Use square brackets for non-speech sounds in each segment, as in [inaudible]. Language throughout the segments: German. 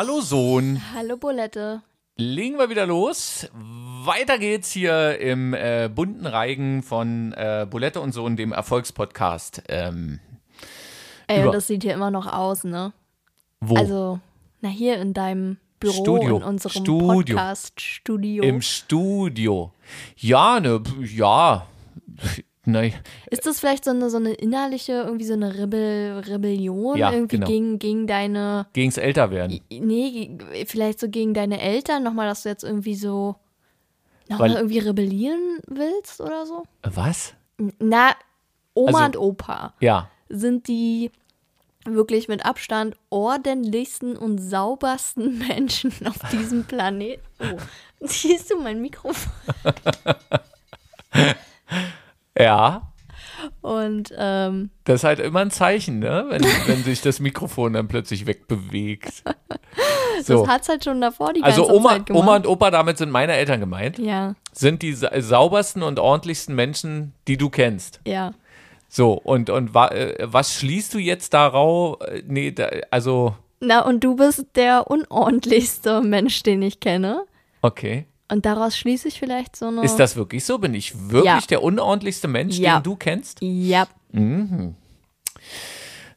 Hallo Sohn. Hallo Bulette. Legen wir wieder los. Weiter geht's hier im äh, bunten Reigen von äh, Bulette und Sohn, dem Erfolgspodcast. Ähm, Ey, und das sieht hier immer noch aus, ne? wo? Also, na hier in deinem Büro, Studio. in unserem Studio. Podcast-Studio. Im Studio. Ja, ne, ja. Nein. Ist das vielleicht so eine, so eine innerliche, irgendwie so eine Rebel Rebellion Ja, irgendwie genau. gegen, gegen deine, Gegens Älterwerden. nee, vielleicht so gegen deine Eltern nochmal, dass du jetzt irgendwie so nochmal irgendwie rebellieren willst oder so? Was? Na, Oma Also- und Opa. Ja. sind die wirklich mit Abstand ordentlichsten und saubersten [laughs] Menschen auf diesem Planeten. Oh, [laughs] siehst du mein Mikrofon? [laughs] Ja. Und ähm, Das ist halt immer ein Zeichen, ne? Wenn, wenn sich das Mikrofon dann plötzlich wegbewegt. [laughs] So. das hat's halt schon davor die Also ganze Oma, Zeit gemacht. Oma und Opa, damit sind meine Eltern gemeint, ja, sind die sa saubersten und ordentlichsten Menschen, die du kennst. ja. So, und, und wa äh, was schließt du jetzt darauf? Äh, Nee, da, also, Na, und du bist der unordentlichste Mensch, den ich kenne. okay. Und daraus schließe ich vielleicht so eine. Ist das wirklich so? Bin ich wirklich Ja. der unordentlichste Mensch, Ja. den du kennst? Ja,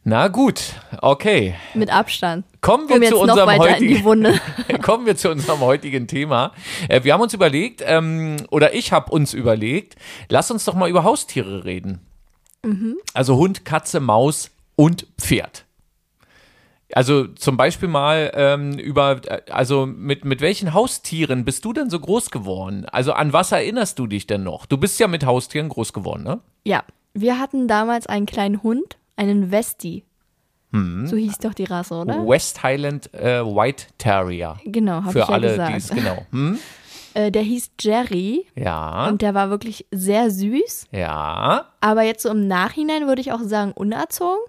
Na gut, okay. mit Abstand. Kommen wir Um zu unserem heutigen. [laughs] Kommen wir zu unserem heutigen Thema. Äh, wir haben uns überlegt, ähm, oder ich habe uns überlegt, lass uns doch mal über Haustiere reden. Mhm. Also Hund, Katze, Maus und Pferd. Also zum Beispiel mal ähm, über, äh, also mit, mit welchen Haustieren bist du denn so groß geworden? Also an was erinnerst du dich denn noch? Du bist ja mit Haustieren groß geworden, ne? Ja, wir hatten damals einen kleinen Hund, einen Westie. Hm. So hieß doch die Rasse, oder? West Highland äh, White Terrier. Genau, habe Für ich ja alle, gesagt. die es genau. [laughs] Hm? Äh, der hieß Jerry Ja, und der war wirklich sehr süß. ja, Aber jetzt so im Nachhinein würde ich auch sagen, unerzogen.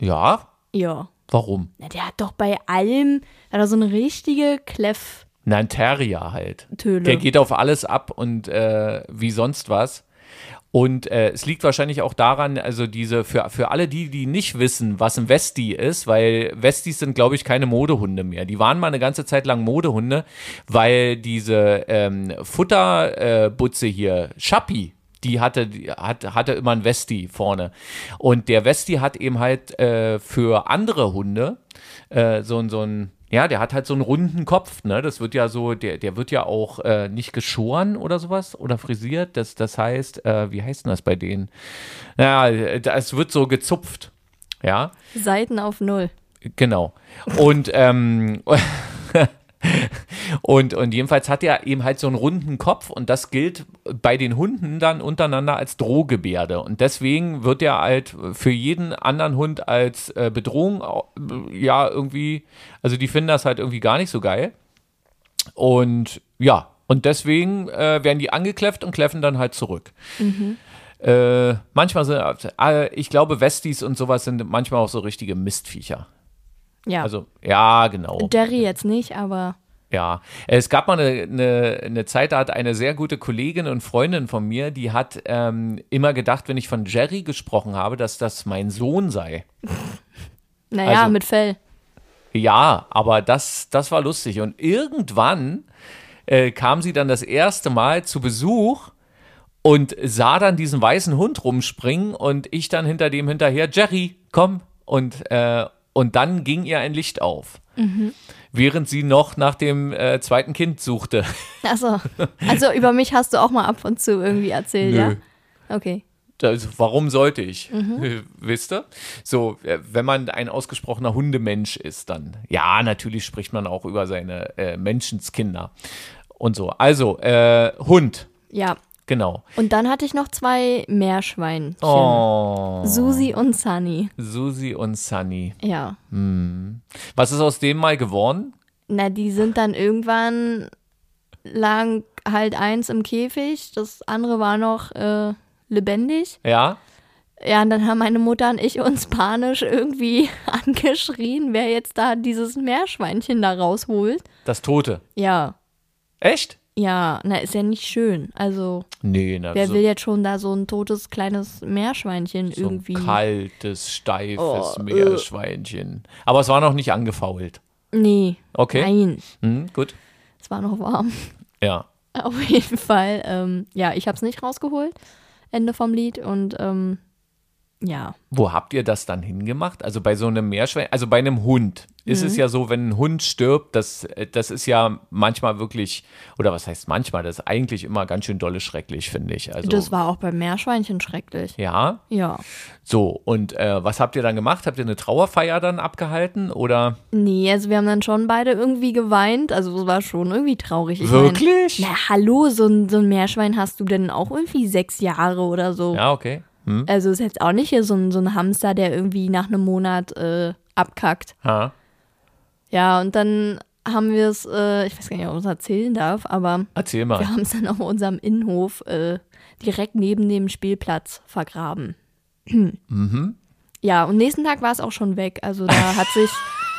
ja. Ja. Warum? Na, der hat doch bei allem, hat er so eine richtige Klepf. Nein, Terrier halt. Töle. Der geht auf alles ab und äh, wie sonst was. Und äh, es liegt wahrscheinlich auch daran, also diese, für, für alle die, die nicht wissen, was ein Westie ist, weil Westies sind, glaube ich, keine Modehunde mehr. Die waren mal eine ganze Zeit lang Modehunde, weil diese ähm, Futterbutze äh, hier, Schappi, die hatte, die hat, hatte immer ein Westie vorne. Und der Westie hat eben halt äh, für andere Hunde äh, so, ein- so ein, ja, der hat halt so einen runden Kopf, ne? Das wird ja so, der, der wird ja auch äh, nicht geschoren oder sowas oder frisiert. Das, das heißt, äh, wie heißt denn das bei denen? Naja, es wird so gezupft. Ja, Seiten auf Null. genau. Und, ähm, [laughs] und, und jedenfalls hat er eben halt so einen runden Kopf und das gilt bei den Hunden dann untereinander als Drohgebärde. Und deswegen wird er halt für jeden anderen Hund als äh, Bedrohung, äh, ja, irgendwie, also die finden das halt irgendwie gar nicht so geil. Und ja, und deswegen äh, werden die angekläfft und kläffen dann halt zurück. Äh, manchmal sind, äh, ich glaube, Westies und sowas sind manchmal auch so richtige Mistviecher. Ja. Also, ja, genau. Jerry jetzt nicht, aber Ja, es gab mal eine, eine, eine Zeit, da hat eine sehr gute Kollegin und Freundin von mir, die hat ähm, immer gedacht, wenn ich von Jerry gesprochen habe, dass das mein Sohn sei. [laughs] naja, Also- mit Fell. Ja, aber das, das war lustig. Und irgendwann äh, kam sie dann das erste Mal zu Besuch und sah dann diesen weißen Hund rumspringen und ich dann hinter dem hinterher, Jerry, komm. Und, äh, und dann ging ihr ein Licht auf. Während sie noch nach dem äh, zweiten Kind suchte. [laughs] Achso. Also über mich hast du auch mal ab und zu irgendwie erzählt, Nö. ja? Okay. Das, warum sollte ich? [laughs] Wisst ihr? So, äh, wenn man ein ausgesprochener Hundemensch ist, dann ja, natürlich spricht man auch über seine äh, Menschenskinder und so. Also, äh, Hund, Ja. Genau. Und dann hatte ich noch zwei Meerschweinchen. Oh, Susi und Sunny. Susi und Sunny. Ja. Was ist aus dem mal geworden? Na, die sind dann irgendwann lang halt eins im Käfig, das andere war noch äh, lebendig. Ja? Ja, und dann haben meine Mutter und ich uns panisch irgendwie [laughs] angeschrien, wer jetzt da dieses Meerschweinchen da rausholt. Das Tote. Ja, Echt? Ja, na, ist ja nicht schön. Also, Nee, na, wer so, will jetzt schon da so ein totes kleines Meerschweinchen so ein irgendwie? kaltes, steifes Oh, äh. Meerschweinchen. Aber es war noch nicht angefault. Nee. Okay. Nein. Hm, gut. Es war noch warm. Ja. [laughs] Auf jeden Fall. Ähm, ja, ich habe es nicht rausgeholt. Ende vom Lied. Und ähm, ja. Wo habt ihr das dann hingemacht? Also bei so einem Meerschwein, also bei einem Hund ist es ja so, wenn ein Hund stirbt, das, das ist ja manchmal wirklich, oder was heißt manchmal, das ist eigentlich immer ganz schön dolle schrecklich, finde ich. Also, Das war auch beim Meerschweinchen schrecklich. ja, Ja. so. Und äh, was habt ihr dann gemacht? Habt ihr eine Trauerfeier dann abgehalten oder? Nee, also wir haben dann schon beide irgendwie geweint. Also es war schon irgendwie traurig. Ich Wirklich? Mein, na, hallo, so ein, so ein Meerschwein hast du denn auch irgendwie sechs Jahre oder so. Ja, okay. Hm. Also ist jetzt auch nicht hier so ein, so ein Hamster, der irgendwie nach einem Monat äh, abkackt. Ha. Ja, und dann haben wir es, äh, ich weiß gar nicht, ob ich es erzählen darf, aber Erzähl wir mal. haben es dann auf unserem Innenhof äh, direkt neben dem Spielplatz vergraben. Mhm. Ja, und nächsten Tag war es auch schon weg. Also da hat [laughs] sich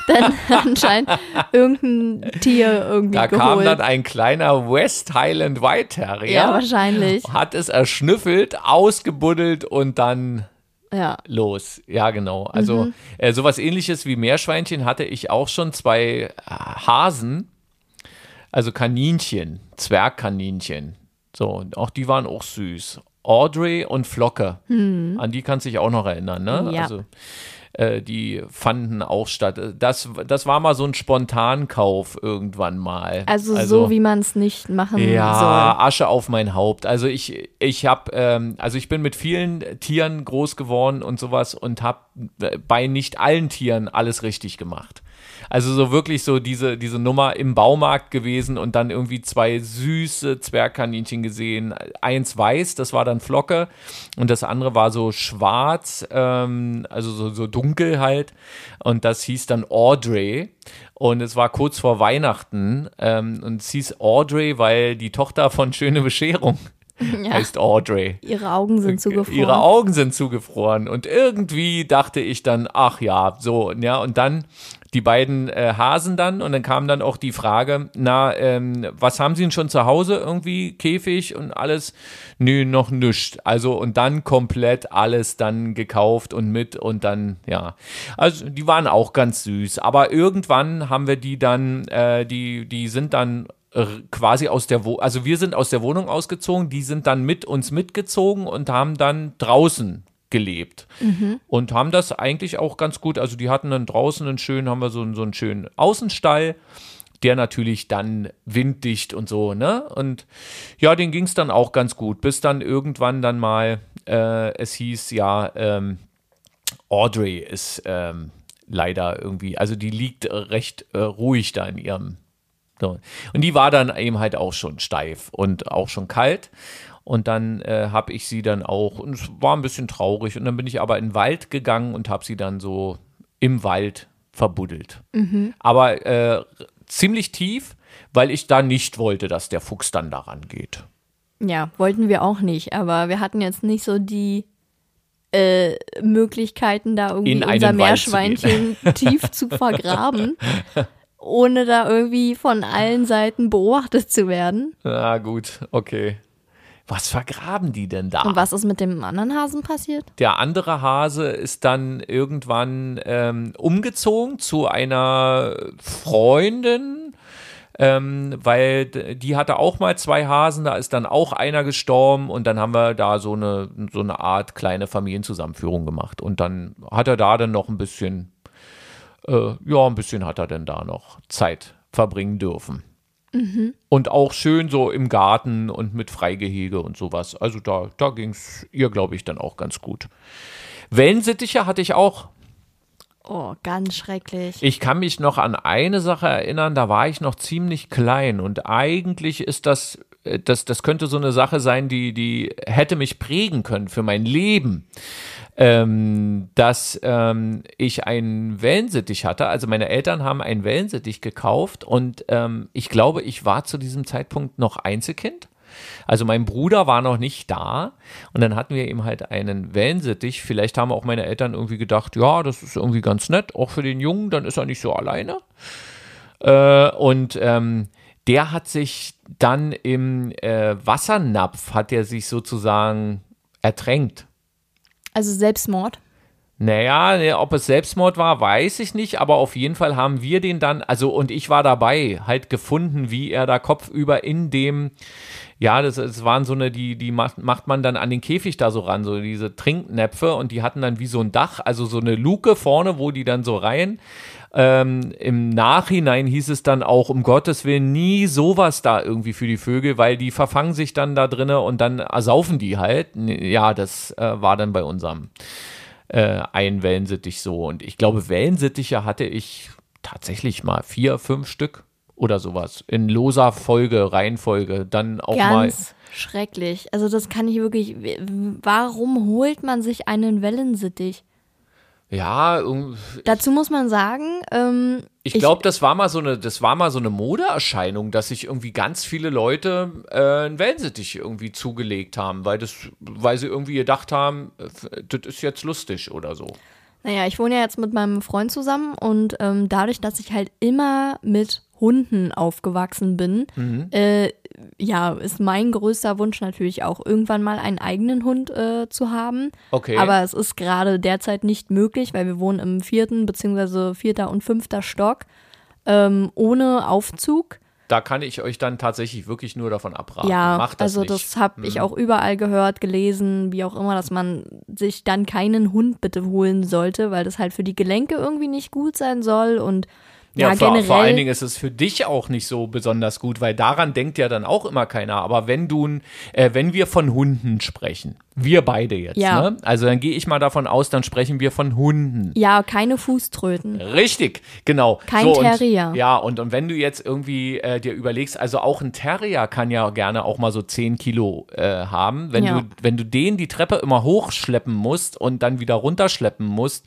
dann [laughs] anscheinend irgendein Tier irgendwie Da geholt. kam dann ein kleiner West Highland White Terrier. ja, wahrscheinlich. Hat es erschnüffelt, ausgebuddelt und dann Ja. los. Ja, genau. Also Mhm. äh, sowas ähnliches wie Meerschweinchen hatte ich auch schon zwei äh, Hasen, also Kaninchen, Zwergkaninchen. So, auch die waren auch süß. Audrey und Flocke. An die kannst du dich auch noch erinnern, ne? Mhm. Ja. Also äh, die fanden auch statt. Das, das war mal so ein Spontankauf irgendwann mal. Also, so wie man es nicht machen ja, soll. Asche auf mein Haupt. Also ich, ich habe, ähm, also ich bin mit vielen Tieren groß geworden und sowas und habe bei nicht allen Tieren alles richtig gemacht. Also so wirklich so diese, diese Nummer im Baumarkt gewesen und dann irgendwie zwei süße Zwergkaninchen gesehen. Eins weiß, das war dann Flocke und das andere war so schwarz, ähm, also so, so dunkel halt und das hieß dann Audrey. Und es war kurz vor Weihnachten ähm, und es hieß Audrey, weil die Tochter von Schöne Bescherung [laughs] Ja. heißt Audrey. Ihre Augen sind zugefroren. Ihre Augen sind zugefroren. Und irgendwie dachte ich dann, ach ja, so, ja, und dann die beiden äh, Hasen dann und dann kam dann auch die Frage, na, ähm, was haben sie denn schon zu Hause irgendwie, Käfig und alles? Nö, noch nischt. Also und dann komplett alles dann gekauft und mit und dann, ja. Also die waren auch ganz süß, aber irgendwann haben wir die dann, äh, die, die sind dann r- quasi aus der Wo also wir sind aus der Wohnung ausgezogen, die sind dann mit uns mitgezogen und haben dann draußen gelebt und haben das eigentlich auch ganz gut, also die hatten dann draußen einen schönen, haben wir so, einen- so einen schönen Außenstall, der natürlich dann winddicht und so, ne? Und ja, den ging es dann auch ganz gut, bis dann irgendwann dann mal äh, es hieß, ja, ähm, Audrey ist ähm, leider irgendwie, also die liegt äh, recht äh, ruhig da in ihrem. So. Und die war dann eben halt auch schon steif und auch schon kalt. Und dann äh, habe ich sie dann auch, und es war ein bisschen traurig. Und dann bin ich aber in den Wald gegangen und habe sie dann so im Wald verbuddelt. Aber äh, ziemlich tief, weil ich da nicht wollte, dass der Fuchs dann daran geht. Ja, wollten wir auch nicht, aber wir hatten jetzt nicht so die äh, Möglichkeiten, da irgendwie In unser Wald zu. Meerschweinchen [laughs] tief zu vergraben, ohne da irgendwie von allen Seiten beobachtet zu werden. Na [laughs] gut, okay. Was vergraben die denn da? Und was ist mit dem anderen Hasen passiert? Der andere Hase ist dann irgendwann ähm, umgezogen zu einer Freundin, ähm, weil die hatte auch mal zwei Hasen, da ist dann auch einer gestorben und dann haben wir da so eine, so eine Art kleine Familienzusammenführung gemacht. Und dann hat er da dann noch ein bisschen, äh, ja, ein bisschen hat er denn da noch Zeit verbringen dürfen. Und auch schön so im Garten und mit Freigehege und sowas. Also da, da ging es ihr, glaube ich, dann auch ganz gut. Wellensittiche hatte ich auch. Oh, ganz schrecklich. Ich kann mich noch an eine Sache erinnern, da war ich noch ziemlich klein und eigentlich ist das, äh, das, das könnte so eine Sache sein, die, die hätte mich prägen können für mein Leben. Ähm, dass ähm, ich einen Wellensittich hatte. Also meine Eltern haben einen Wellensittich gekauft und ähm, ich glaube, ich war zu diesem Zeitpunkt noch Einzelkind. Also mein Bruder war noch nicht da und dann hatten wir eben halt einen Wellensittich. Vielleicht haben auch meine Eltern irgendwie gedacht, ja, das ist irgendwie ganz nett, auch für den Jungen, dann ist er nicht so alleine. Äh, und ähm, der hat sich dann im äh, Wassernapf, hat er sich sozusagen ertränkt. Also Selbstmord. Naja, ne, ob es Selbstmord war, weiß ich nicht, aber auf jeden Fall haben wir den dann, also und ich war dabei, halt gefunden, wie er da kopfüber in dem, ja, das, das waren so eine, die, die macht, macht man dann an den Käfig da so ran, so diese Trinknäpfe und die hatten dann wie so ein Dach, also so eine Luke vorne, wo die dann so rein. Ähm, Im Nachhinein hieß es dann auch, um Gottes Willen, nie sowas da irgendwie für die Vögel, weil die verfangen sich dann da drinne und dann ersaufen die halt. Ja, das äh, war dann bei unserem äh, ein Wellensittich so. Und ich glaube, Wellensittiche hatte ich tatsächlich mal vier, fünf Stück oder sowas. In loser Folge, Reihenfolge. Dann auch Ganz mal. schrecklich. Also das kann ich wirklich. Warum holt man sich einen Wellensittich? Ja, Dazu muss man sagen, ähm, ich glaube, das war mal so eine, das war mal so eine Modeerscheinung, dass sich irgendwie ganz viele Leute äh, einen Wellensittich irgendwie zugelegt haben, weil das, weil sie irgendwie gedacht haben, das ist jetzt lustig oder so. Naja, ich wohne ja jetzt mit meinem Freund zusammen und ähm, dadurch, dass ich halt immer mit Hunden aufgewachsen bin, Mhm. äh, ja, ist mein größter Wunsch natürlich auch, irgendwann mal einen eigenen Hund äh, zu haben. Okay. Aber es ist gerade derzeit nicht möglich, weil wir wohnen im vierten beziehungsweise vierter und fünfter Stock ähm, ohne Aufzug. Da kann ich euch dann tatsächlich wirklich nur davon abraten. Ja, Macht das also nicht. Mhm. das habe ich auch überall gehört, gelesen, wie auch immer, dass man sich dann keinen Hund bitte holen sollte, weil das halt für die Gelenke irgendwie nicht gut sein soll und ja, Ja, vor, vor allen Dingen ist es für dich auch nicht so besonders gut, weil daran denkt ja dann auch immer keiner. Aber wenn du, äh, wenn wir von Hunden sprechen, wir beide jetzt, Ja. ne? Also dann gehe ich mal davon aus, dann sprechen wir von Hunden. ja, keine Fußtröten. Richtig, genau. Kein und, Terrier. Ja, und, und wenn du jetzt irgendwie äh, dir überlegst, also auch ein Terrier kann ja gerne auch mal so 10 Kilo äh, haben. Wenn, Ja. du, wenn du den die Treppe immer hochschleppen musst und dann wieder runterschleppen musst,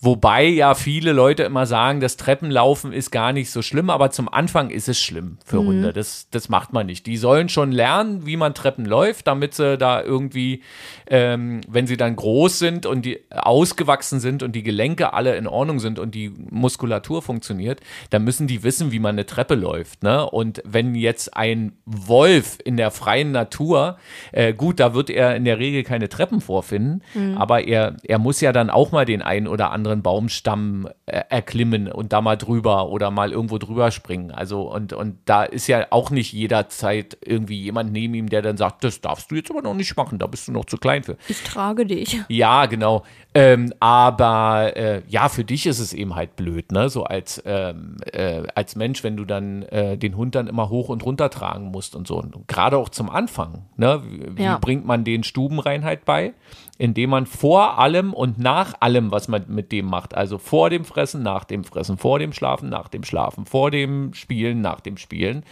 wobei ja viele Leute immer sagen, das Treppenlaufen ist gar nicht so schlimm, aber zum Anfang ist es schlimm für Hunde. Das, das macht man nicht. Die sollen schon lernen, wie man Treppen läuft, damit sie da irgendwie ähm, wenn sie dann groß sind und die ausgewachsen sind und die Gelenke alle in Ordnung sind und die Muskulatur funktioniert, dann müssen die wissen, wie man eine Treppe läuft. Ne? Und wenn jetzt ein Wolf in der freien Natur, äh, gut, da wird er in der Regel keine Treppen vorfinden, aber er, er muss ja dann auch mal den einen oder anderen Baumstamm äh, erklimmen und da mal drüber oder mal irgendwo drüber springen. Also und, und da ist ja auch nicht jederzeit irgendwie jemand neben ihm, der dann sagt, das darfst du jetzt aber noch nicht machen, da bist du noch zu klein für. Ich trage dich. Ja, genau. Ähm, aber äh, ja, für dich ist es eben halt blöd, ne? So als, ähm, äh, als Mensch, wenn du dann äh, den Hund dann immer hoch und runter tragen musst und so. Und gerade auch zum Anfang, ne? Wie, wie Ja. bringt man den Stubenreinheit bei? Indem man vor allem und nach allem, was man mit dem macht, also vor dem Fressen, nach dem Fressen, vor dem Schlafen, nach dem Schlafen, vor dem Spielen, nach dem Spielen,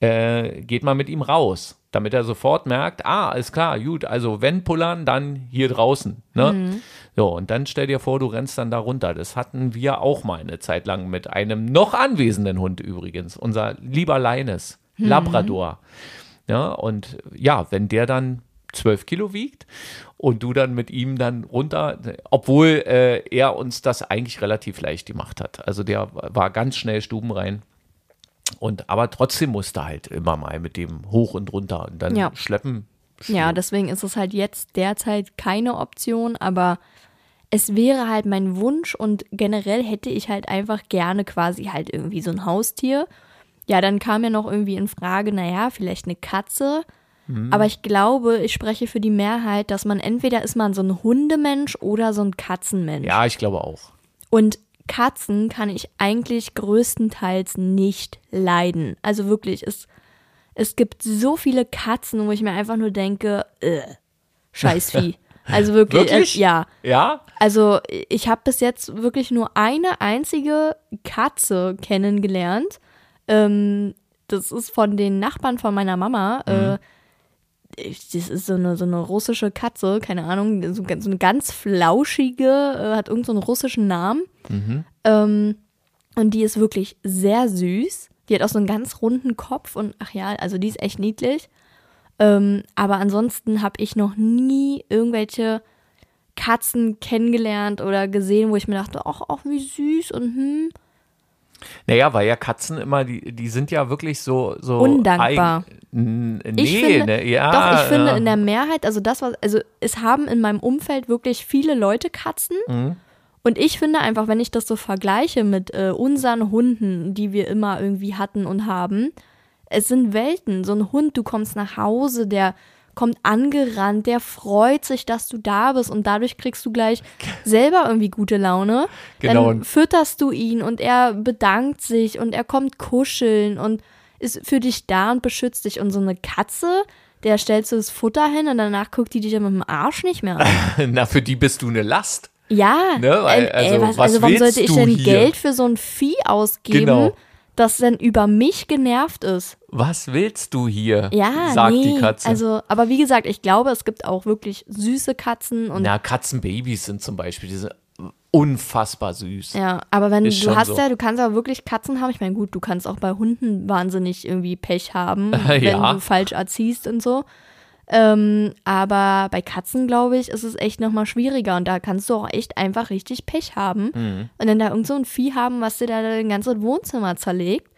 äh, geht man mit ihm raus, damit er sofort merkt, ah, ist klar, gut, also wenn pullern, dann hier draußen. Ne? So, und dann stell dir vor, du rennst dann da runter. Das hatten wir auch mal eine Zeit lang mit einem noch anwesenden Hund übrigens, unser lieber Leines, Labrador. Ja, und ja, wenn der dann zwölf Kilo wiegt und du dann mit ihm dann runter, obwohl äh, er uns das eigentlich relativ leicht gemacht hat. Also der war ganz schnell stubenrein. Und aber trotzdem musste halt immer mal mit dem hoch und runter und dann Ja. schleppen. Ja, deswegen ist es halt jetzt derzeit keine Option, aber es wäre halt mein Wunsch und generell hätte ich halt einfach gerne quasi halt irgendwie so ein Haustier. Ja, dann kam ja noch irgendwie in Frage, naja, vielleicht eine Katze. Aber ich glaube, ich spreche für die Mehrheit, dass man entweder ist man so ein Hundemensch oder so ein Katzenmensch. Ja, ich glaube auch. Und Katzen kann ich eigentlich größtenteils nicht leiden. Also wirklich, es, es gibt so viele Katzen, wo ich mir einfach nur denke, äh, scheiß Vieh. [laughs] Also wirklich, Wirklich? Äh, ja. Ja? Also ich habe bis jetzt wirklich nur eine einzige Katze kennengelernt. Ähm, das ist von den Nachbarn von meiner Mama. Äh, ich- das ist so eine, so eine russische Katze, keine Ahnung, so, so eine ganz flauschige, äh, hat irgendeinen so einen russischen Namen. Ähm, und die ist wirklich sehr süß. Die hat auch so einen ganz runden Kopf und ach ja, also die ist echt niedlich. Ähm, aber ansonsten habe ich noch nie irgendwelche Katzen kennengelernt oder gesehen, wo ich mir dachte, ach, ach wie süß und hm. Naja, weil ja Katzen immer, die, die sind ja wirklich so. so Undankbar. Eigen, nee, Ich finde, ne, ja. doch, ich finde in der Mehrheit, also das, was, also es haben in meinem Umfeld wirklich viele Leute Katzen. Mhm. Und ich finde einfach, wenn ich das so vergleiche mit äh, unseren Hunden, die wir immer irgendwie hatten und haben, es sind Welten. So ein Hund, du kommst nach Hause, der kommt angerannt, der freut sich, dass du da bist und dadurch kriegst du gleich selber irgendwie gute Laune. Genau. Dann fütterst du ihn und er bedankt sich und er kommt kuscheln und ist für dich da und beschützt dich. Und so eine Katze, der stellst du das Futter hin und danach guckt die dich dann mit dem Arsch nicht mehr an. [laughs] Na, für die bist du eine Last. Ja, Ne, weil, also, ey, was, was also warum sollte ich denn hier? Geld für so ein Vieh ausgeben, Genau. Das dann über mich genervt ist? Was willst du hier? Ja, sagt nee. die Katze. Also, aber wie gesagt, ich glaube, es gibt auch wirklich süße Katzen und Na, Katzenbabys sind zum Beispiel, die sind unfassbar süß. ja, aber wenn Ist du hast so. ja, du kannst aber wirklich Katzen haben. Ich meine, gut, du kannst auch bei Hunden wahnsinnig irgendwie Pech haben, [laughs] wenn Ja. du falsch erziehst und so. Ähm, aber bei Katzen, glaube ich, ist es echt nochmal schwieriger und da kannst du auch echt einfach richtig Pech haben. Mhm. Und dann da irgend so ein Vieh haben, was dir da dein ganzes Wohnzimmer zerlegt.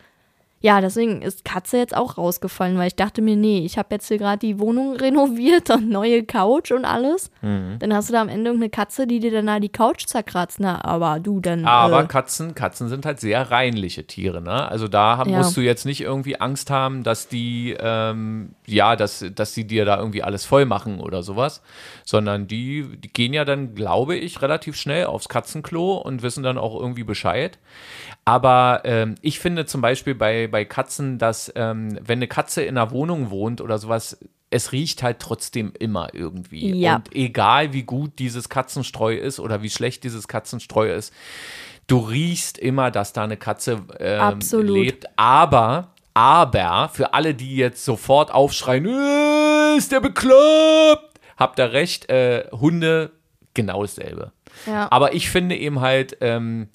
Ja, deswegen ist Katze jetzt auch rausgefallen, weil ich dachte mir, nee, ich habe jetzt hier gerade die Wohnung [laughs] renoviert und neue Couch und alles. Mhm. Dann hast du da am Ende irgendeine Katze, die dir dann da die Couch zerkratzt. Na, aber du dann. Aber äh, Katzen, Katzen sind halt sehr reinliche Tiere, ne? Also da haben, Ja. musst du jetzt nicht irgendwie Angst haben, dass die, ähm, ja, dass, dass sie dir da irgendwie alles voll machen oder sowas, sondern die, die gehen ja dann, glaube ich, relativ schnell aufs Katzenklo und wissen dann auch irgendwie Bescheid. Aber ähm, ich finde zum Beispiel bei, bei Katzen, dass ähm, wenn eine Katze in einer Wohnung wohnt oder sowas, es riecht halt trotzdem immer irgendwie. Ja. Und egal wie gut dieses Katzenstreu ist oder wie schlecht dieses Katzenstreu ist, du riechst immer, dass da eine Katze ähm, Absolut. lebt. Aber, aber, für alle, die jetzt sofort aufschreien, "Äh, ist der bekloppt, habt ihr recht, äh, Hunde genau dasselbe. Ja. Aber ich finde eben halt ähm,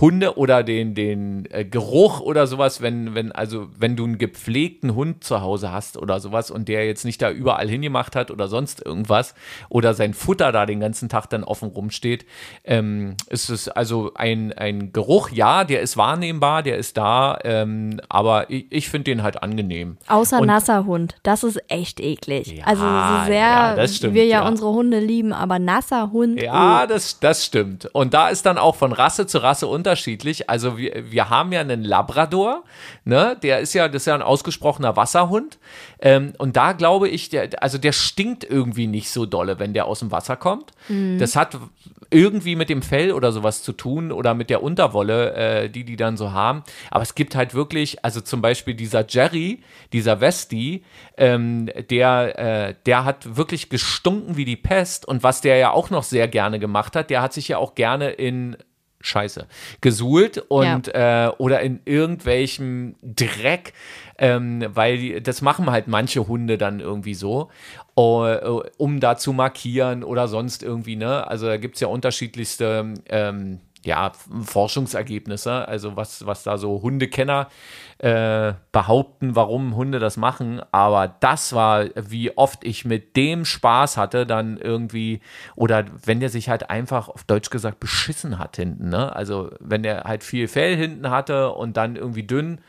Hunde oder den, den äh, Geruch oder sowas, wenn, wenn, also wenn du einen gepflegten Hund zu Hause hast oder sowas und der jetzt nicht da überall hingemacht hat oder sonst irgendwas oder sein Futter da den ganzen Tag dann offen rumsteht, ähm, ist es also ein, ein Geruch, ja, der ist wahrnehmbar, der ist da, ähm, aber ich, ich finde den halt angenehm. Außer Und- nasser Hund. Das ist echt eklig. Ja, also so sehr ja, das stimmt, wir ja, ja. unsere Hunde lieben, aber nasser Hund. Ja, oh. das, das stimmt. Und da ist dann auch von Rasse zu Rasse unterschiedlich. Also wir, wir haben ja einen Labrador, ne? Der ist ja, das ist ja ein ausgesprochener Wasserhund. Ähm, und da glaube ich, der, also der stinkt irgendwie nicht so dolle, wenn der aus dem Wasser kommt. Das hat irgendwie mit dem Fell oder sowas zu tun oder mit der Unterwolle, äh, die die dann so haben. Aber es gibt halt wirklich, also zum Beispiel dieser Jerry, dieser Westie, ähm, der, äh, der hat wirklich gestunken wie die Pest. Und was der ja auch noch sehr gerne gemacht hat, der hat sich ja auch gerne in Scheiße gesuhlt und äh, oder in irgendwelchem Dreck, ähm, weil die, das machen halt manche Hunde dann irgendwie so, äh, um da zu markieren oder sonst irgendwie, ne? Also da gibt es ja unterschiedlichste ähm, ja, Forschungsergebnisse, also was, was da so Hundekenner äh, behaupten, warum Hunde das machen. Aber das war, wie oft ich mit dem Spaß hatte, dann irgendwie, oder wenn der sich halt einfach auf Deutsch gesagt beschissen hat hinten, ne? Also wenn der halt viel Fell hinten hatte und dann irgendwie dünn.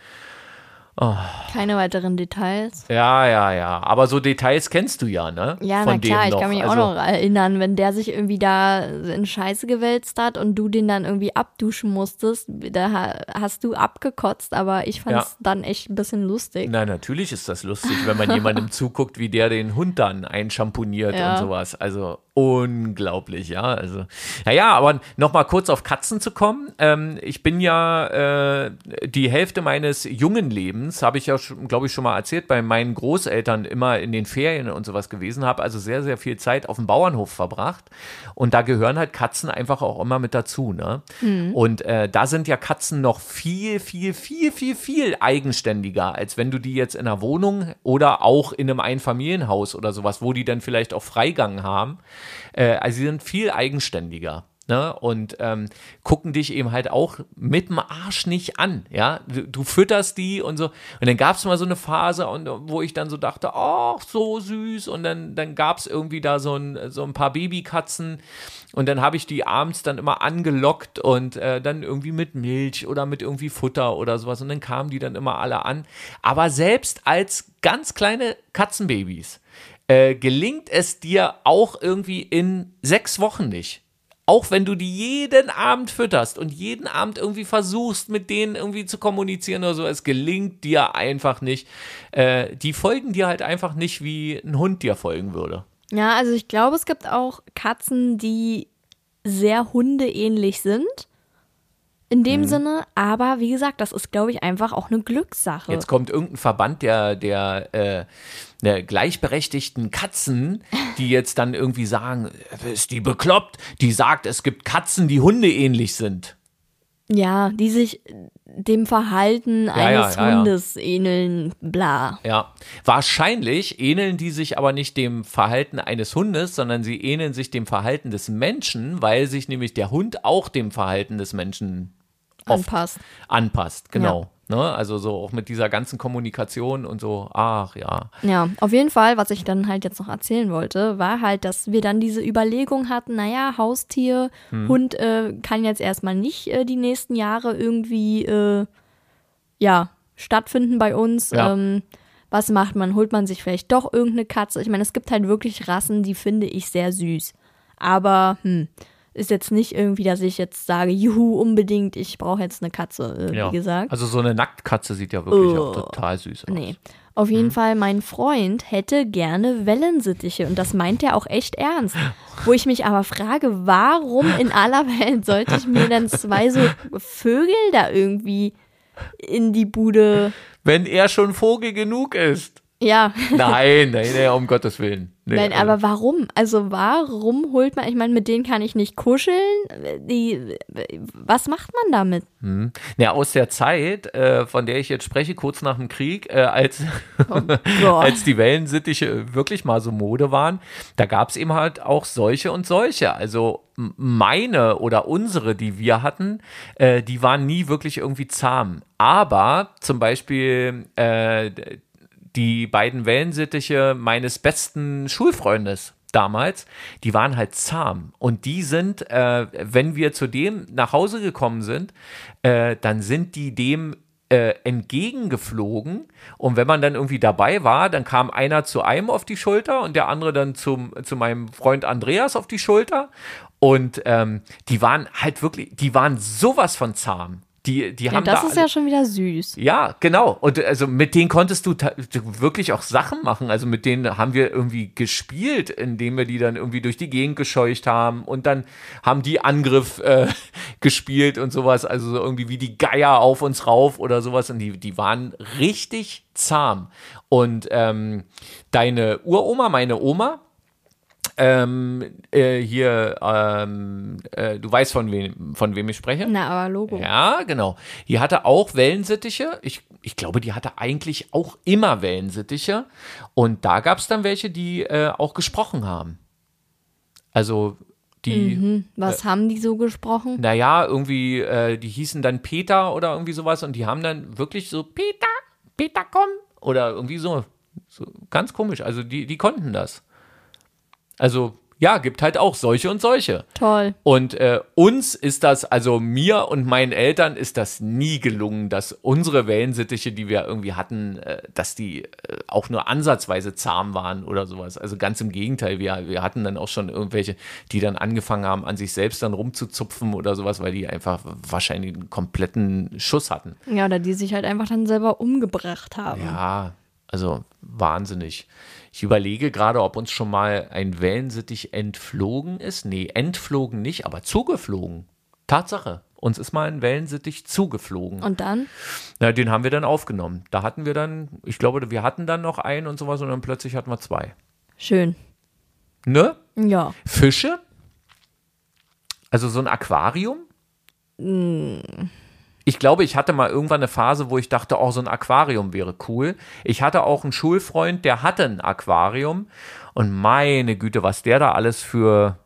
Keine weiteren Details. Ja, ja, ja. Aber so Details kennst du ja, ne? Ja, Von na klar, ich kann mich also, auch noch erinnern, wenn der sich irgendwie da in Scheiße gewälzt hat und du den dann irgendwie abduschen musstest, da ha- hast du abgekotzt, aber ich fand es Ja. dann echt ein bisschen lustig. Na, natürlich ist das lustig, wenn man jemandem [laughs] zuguckt, wie der den Hund dann einschamponiert Ja. und sowas. Also unglaublich, ja. Also, naja, aber nochmal kurz auf Katzen zu kommen. Ähm, ich bin ja äh, die Hälfte meines jungen Lebens, habe ich ja, glaube ich, schon mal erzählt, bei meinen Großeltern immer in den Ferien und sowas gewesen, habe also sehr, sehr viel Zeit auf dem Bauernhof verbracht. Und da gehören halt Katzen einfach auch immer mit dazu, ne? Und äh, da sind ja Katzen noch viel, viel, viel, viel, viel eigenständiger, als wenn du die jetzt in einer Wohnung oder auch in einem Einfamilienhaus oder sowas, wo die dann vielleicht auch Freigang haben. Äh, also sie sind viel eigenständiger. Ne? Und ähm, gucken dich eben halt auch mit dem Arsch nicht an. Ja, du, du fütterst die und so. Und dann gab es mal so eine Phase, und, wo ich dann so dachte, ach, so süß. Und dann, dann gab es irgendwie da so ein, so ein paar Babykatzen. Und dann habe ich die abends dann immer angelockt und äh, dann irgendwie mit Milch oder mit irgendwie Futter oder sowas. Und dann kamen die dann immer alle an. Aber selbst als ganz kleine Katzenbabys äh, gelingt es dir auch irgendwie in sechs Wochen nicht auch wenn du die jeden Abend fütterst und jeden Abend irgendwie versuchst, mit denen irgendwie zu kommunizieren oder so, es gelingt dir einfach nicht. Äh, die folgen dir halt einfach nicht, wie ein Hund dir folgen würde. Ja, also ich glaube, es gibt auch Katzen, die sehr hundeähnlich sind. In dem mhm. Sinne, aber wie gesagt, das ist, glaube ich, einfach auch eine Glückssache. Jetzt kommt irgendein Verband der, der, äh, der gleichberechtigten Katzen, [laughs] die jetzt dann irgendwie sagen, ist die bekloppt? Die sagt, es gibt Katzen, die hundeähnlich sind. Ja, die sich dem Verhalten ja, eines ja, ja, Hundes ähneln, bla. Ja, wahrscheinlich ähneln die sich aber nicht dem Verhalten eines Hundes, sondern sie ähneln sich dem Verhalten des Menschen, weil sich nämlich der Hund auch dem Verhalten des Menschen anpasst. Anpasst, genau. Ne? Also so auch mit dieser ganzen Kommunikation und so, ach ja. Ja, auf jeden Fall, was ich dann halt jetzt noch erzählen wollte, war halt, dass wir dann diese Überlegung hatten, naja, Haustier, hm. Hund äh, kann jetzt erstmal nicht äh, die nächsten Jahre irgendwie, äh, ja, stattfinden bei uns. Ja. Ähm, was macht man? Holt man sich vielleicht doch irgendeine Katze? Ich meine, es gibt halt wirklich Rassen, die finde ich sehr süß. Aber, hm, ist jetzt nicht irgendwie, dass ich jetzt sage, juhu, unbedingt, ich brauche jetzt eine Katze, äh, ja. wie gesagt. Also so eine Nacktkatze sieht ja wirklich oh. auch total süß aus. Nee. Auf jeden mhm. Fall, mein Freund hätte gerne Wellensittiche und das meint er auch echt ernst. Wo ich mich aber frage, warum in aller Welt sollte ich mir dann zwei so Vögel da irgendwie in die Bude. Wenn er schon Vogel genug ist. Ja. [laughs] Nein, nein, nein, um Gottes Willen. Nee, Nein, also. aber warum? Also warum holt man, ich meine, mit denen kann ich nicht kuscheln. Die, was macht man damit? Hm. Ja, aus der Zeit, äh, von der ich jetzt spreche, kurz nach dem Krieg, äh, als, oh [laughs] als die Wellensittiche wirklich mal so Mode waren, da gab es eben halt auch solche und solche. Also meine oder unsere, die wir hatten, äh, die waren nie wirklich irgendwie zahm. Aber zum Beispiel äh, die beiden Wellensittiche meines besten Schulfreundes damals, die waren halt zahm. Und die sind, äh, wenn wir zu dem nach Hause gekommen sind, äh, dann sind die dem äh, entgegengeflogen. Und wenn man dann irgendwie dabei war, dann kam einer zu einem auf die Schulter und der andere dann zum, zu meinem Freund Andreas auf die Schulter. Und ähm, die waren halt wirklich, die waren sowas von zahm. Die, die ja, haben das da ist ja schon wieder süß. Ja, genau. Und also mit denen konntest du wirklich auch Sachen machen. Also mit denen haben wir irgendwie gespielt, indem wir die dann irgendwie durch die Gegend gescheucht haben und dann haben die Angriff äh, [laughs] gespielt und sowas. Also so irgendwie wie die Geier auf uns rauf oder sowas. Und die, die waren richtig zahm. Und ähm, deine Uroma, meine Oma, ähm, äh, hier, ähm, äh, du weißt, von wem, von wem ich spreche? Na, aber Logo. Ja, genau. Die hatte auch Wellensittiche. Ich, ich glaube, die hatte eigentlich auch immer Wellensittiche. Und da gab es dann welche, die äh, auch gesprochen haben. Also die. Mhm. Was äh, haben die so gesprochen? Naja, irgendwie, äh, die hießen dann Peter oder irgendwie sowas und die haben dann wirklich so, Peter, Peter, komm. Oder irgendwie so. so ganz komisch. Also die, die konnten das. Also ja, gibt halt auch solche und solche. Toll. Und äh, uns ist das, also mir und meinen Eltern ist das nie gelungen, dass unsere Wellensittiche, die wir irgendwie hatten, äh, dass die äh, auch nur ansatzweise zahm waren oder sowas. Also ganz im Gegenteil, wir, wir hatten dann auch schon irgendwelche, die dann angefangen haben, an sich selbst dann rumzuzupfen oder sowas, weil die einfach wahrscheinlich einen kompletten Schuss hatten. Ja, oder die sich halt einfach dann selber umgebracht haben. Ja, also wahnsinnig. Ich überlege gerade, ob uns schon mal ein Wellensittich entflogen ist. Nee, entflogen nicht, aber zugeflogen. Tatsache. Uns ist mal ein Wellensittich zugeflogen. Und dann? Na, den haben wir dann aufgenommen. Da hatten wir dann, ich glaube, wir hatten dann noch einen und sowas und dann plötzlich hatten wir zwei. Schön. Ne? Ja. Fische? Also so ein Aquarium? Mm ich glaube, ich hatte mal irgendwann eine Phase, wo ich dachte, oh, so ein Aquarium wäre cool. Ich hatte auch einen Schulfreund, der hatte ein Aquarium. Und meine Güte, was der da alles für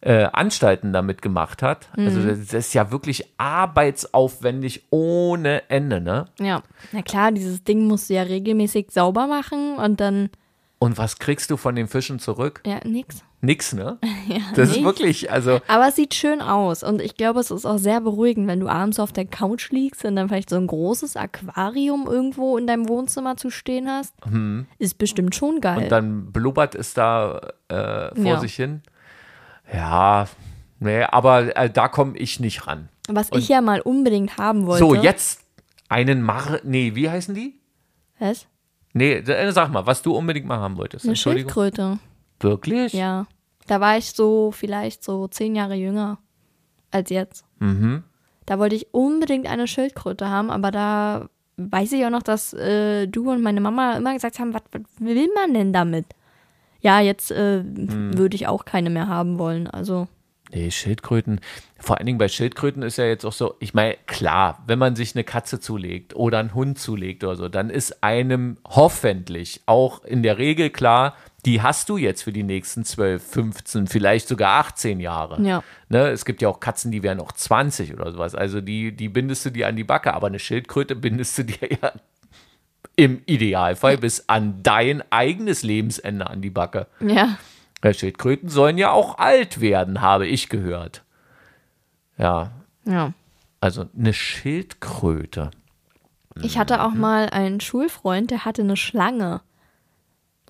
äh, Anstalten damit gemacht hat. Also Mhm. das, das ist ja wirklich arbeitsaufwendig ohne Ende, ne? Ja. Na klar, dieses Ding musst du ja regelmäßig sauber machen und dann, Und was kriegst du von den Fischen zurück? ja, nix. Nix, ne? [laughs] Ja, Das ist nix. wirklich, also Aber es sieht schön aus und ich glaube, es ist auch sehr beruhigend, wenn du abends auf der Couch liegst und dann vielleicht so ein großes Aquarium irgendwo in deinem Wohnzimmer zu stehen hast. Ist bestimmt schon geil. Und dann blubbert es da äh, vor Ja. sich hin. Ja, nee, aber äh, da komme ich nicht ran. Was ich ja mal unbedingt haben wollte. So, jetzt einen Mar... Nee, wie heißen die? Was? Nee, äh, sag mal, was du unbedingt mal haben wolltest. Eine. Schildkröte. Wirklich? Ja. Da war ich so vielleicht so zehn Jahre jünger als jetzt. Mhm. Da wollte ich unbedingt eine Schildkröte haben, aber da weiß ich auch noch, dass äh, du und meine Mama immer gesagt haben, was, will man denn damit? Ja, jetzt äh, Hm. würde ich auch keine mehr haben wollen. Also, Nee, Schildkröten. Vor allen Dingen bei Schildkröten ist ja jetzt auch so, ich meine, klar, wenn man sich eine Katze zulegt oder einen Hund zulegt oder so, dann ist einem hoffentlich auch in der Regel klar, die hast du jetzt für die nächsten 12, 15, vielleicht sogar 18 Jahre. Ja. Ne, es gibt ja auch Katzen, die werden auch 20 oder sowas. Also die, die bindest du dir an die Backe, aber eine Schildkröte bindest du dir [laughs] ja im Idealfall bis an dein eigenes Lebensende an die Backe. ja. Schildkröten sollen ja auch alt werden, habe ich gehört. Ja, Ja. also eine Schildkröte. Ich hatte Mhm. auch mal einen Schulfreund, der hatte eine Schlange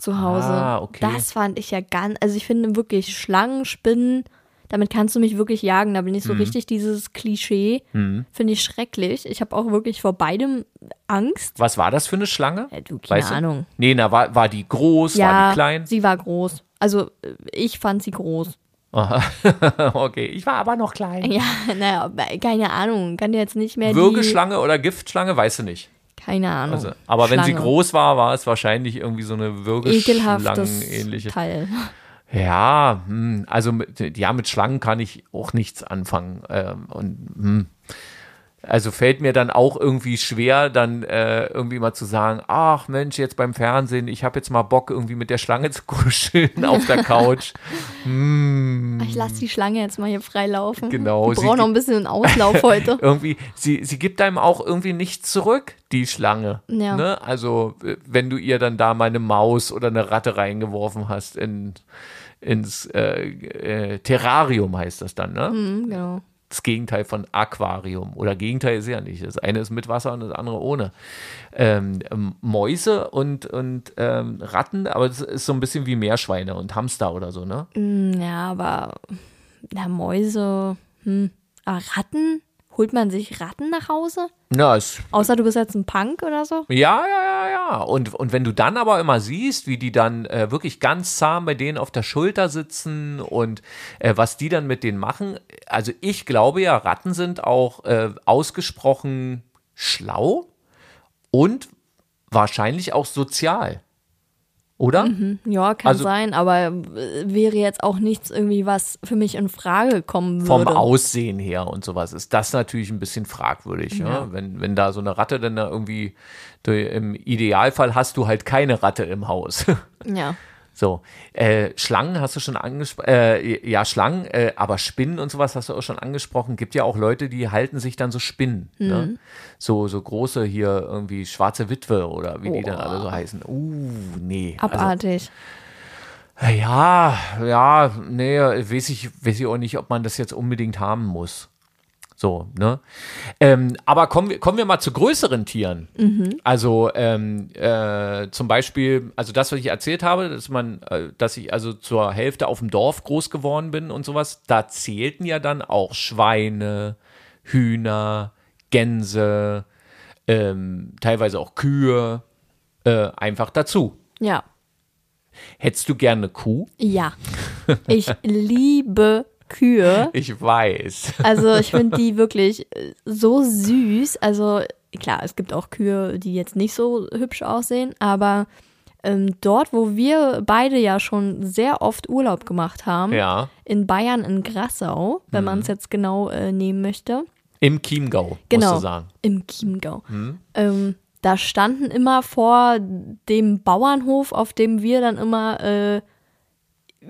zu Hause. Ah, okay. Das fand ich ja ganz, also ich finde wirklich Schlangen, Spinnen, damit kannst du mich wirklich jagen. Da bin Mhm. ich so richtig dieses Klischee. Finde ich schrecklich. Ich habe auch wirklich vor beidem Angst. Was war das für eine Schlange? Ja, du, keine Weißt du? Ahnung. Nee, na, war, war die groß, war ja, die klein? sie war groß. Also äh, ich fand sie groß. Aha. [laughs] okay, ich war aber noch klein. Ja, [laughs] naja, keine Ahnung. Kann dir jetzt nicht mehr Würgeschlange oder Giftschlange, weißt du nicht. Keine Ahnung. Also, aber wenn sie Schlange. groß war, war es wahrscheinlich irgendwie so eine Würgeschlangen-ähnliche. Teil. Ja, hm, also mit, ja, mit Schlangen kann ich auch nichts anfangen. Ähm, und hm. Also fällt mir dann auch irgendwie schwer, dann äh, irgendwie mal zu sagen, ach Mensch, jetzt beim Fernsehen, ich habe jetzt mal Bock, irgendwie mit der Schlange [laughs] zu kuscheln auf der Couch. [laughs] Ich lasse die Schlange jetzt mal hier frei laufen. Genau, Ich brauche noch ein bisschen Auslauf [laughs] heute. irgendwie, sie, sie gibt einem auch irgendwie nichts zurück, die Schlange. Ja. Ne? Also, wenn du ihr dann da mal eine Maus oder eine Ratte reingeworfen hast in, ins äh, äh, Terrarium, heißt das dann, ne? Mhm, genau. Das Gegenteil von Aquarium. Oder Gegenteil ist ja nicht. Das eine ist mit Wasser und das andere ohne. Ähm, ähm, Mäuse und, und ähm, Ratten, aber das ist so ein bisschen wie Meerschweine und Hamster oder so, ne? Mm, Ja, aber na, Mäuse, hm. Aber Ratten? Holt man sich Ratten nach Hause? Ja, es Außer du bist jetzt ein Punk oder so? Ja, ja, ja, ja. Und, und wenn du dann aber immer siehst, wie die dann äh, wirklich ganz zahm bei denen auf der Schulter sitzen und äh, was die dann mit denen machen, also ich glaube ja, Ratten sind auch äh, ausgesprochen schlau und wahrscheinlich auch sozial. Oder? Ja, kann Also- sein, aber äh, wäre jetzt auch nichts irgendwie, was für mich in Frage kommen Vom würde. Aussehen her und sowas ist das natürlich ein bisschen fragwürdig. Ja. Ja. Wenn, wenn da so eine Ratte dann da irgendwie, du, im Idealfall hast du halt keine Ratte im Haus. Ja. [laughs] So, äh, Schlangen hast du schon angesprochen, äh, ja, Schlangen, äh, aber Spinnen und sowas hast du auch schon angesprochen. Gibt ja auch Leute, die halten sich dann so Spinnen. Mhm. Ne? So, so große hier irgendwie schwarze Witwe oder wie die dann Oh. alle so heißen. Uh, nee. Also, Abartig. ja, ja, nee, weiß ich, weiß ich auch nicht, ob man das jetzt unbedingt haben muss. So, ne? Ähm, aber kommen wir, kommen wir mal zu größeren Tieren. Also ähm, äh, zum Beispiel, also das, was ich erzählt habe, dass man, äh, dass ich also zur Hälfte auf dem Dorf groß geworden bin und sowas, da zählten ja dann auch Schweine, Hühner, Gänse, ähm, teilweise auch Kühe, äh, einfach dazu. Ja. Hättest du gerne Kuh? Ja. [laughs] Ich liebe Kühe. Ich weiß. [laughs] Also ich finde die wirklich äh, so süß. Also klar, es gibt auch Kühe, die jetzt nicht so hübsch aussehen, aber ähm, dort, wo wir beide ja schon sehr oft Urlaub gemacht haben, Ja. in Bayern in Grassau, wenn man es jetzt genau äh, nehmen möchte, Im Chiemgau, musst genau, du sagen. im Chiemgau. Ähm, da standen immer vor dem Bauernhof, auf dem wir dann immer äh,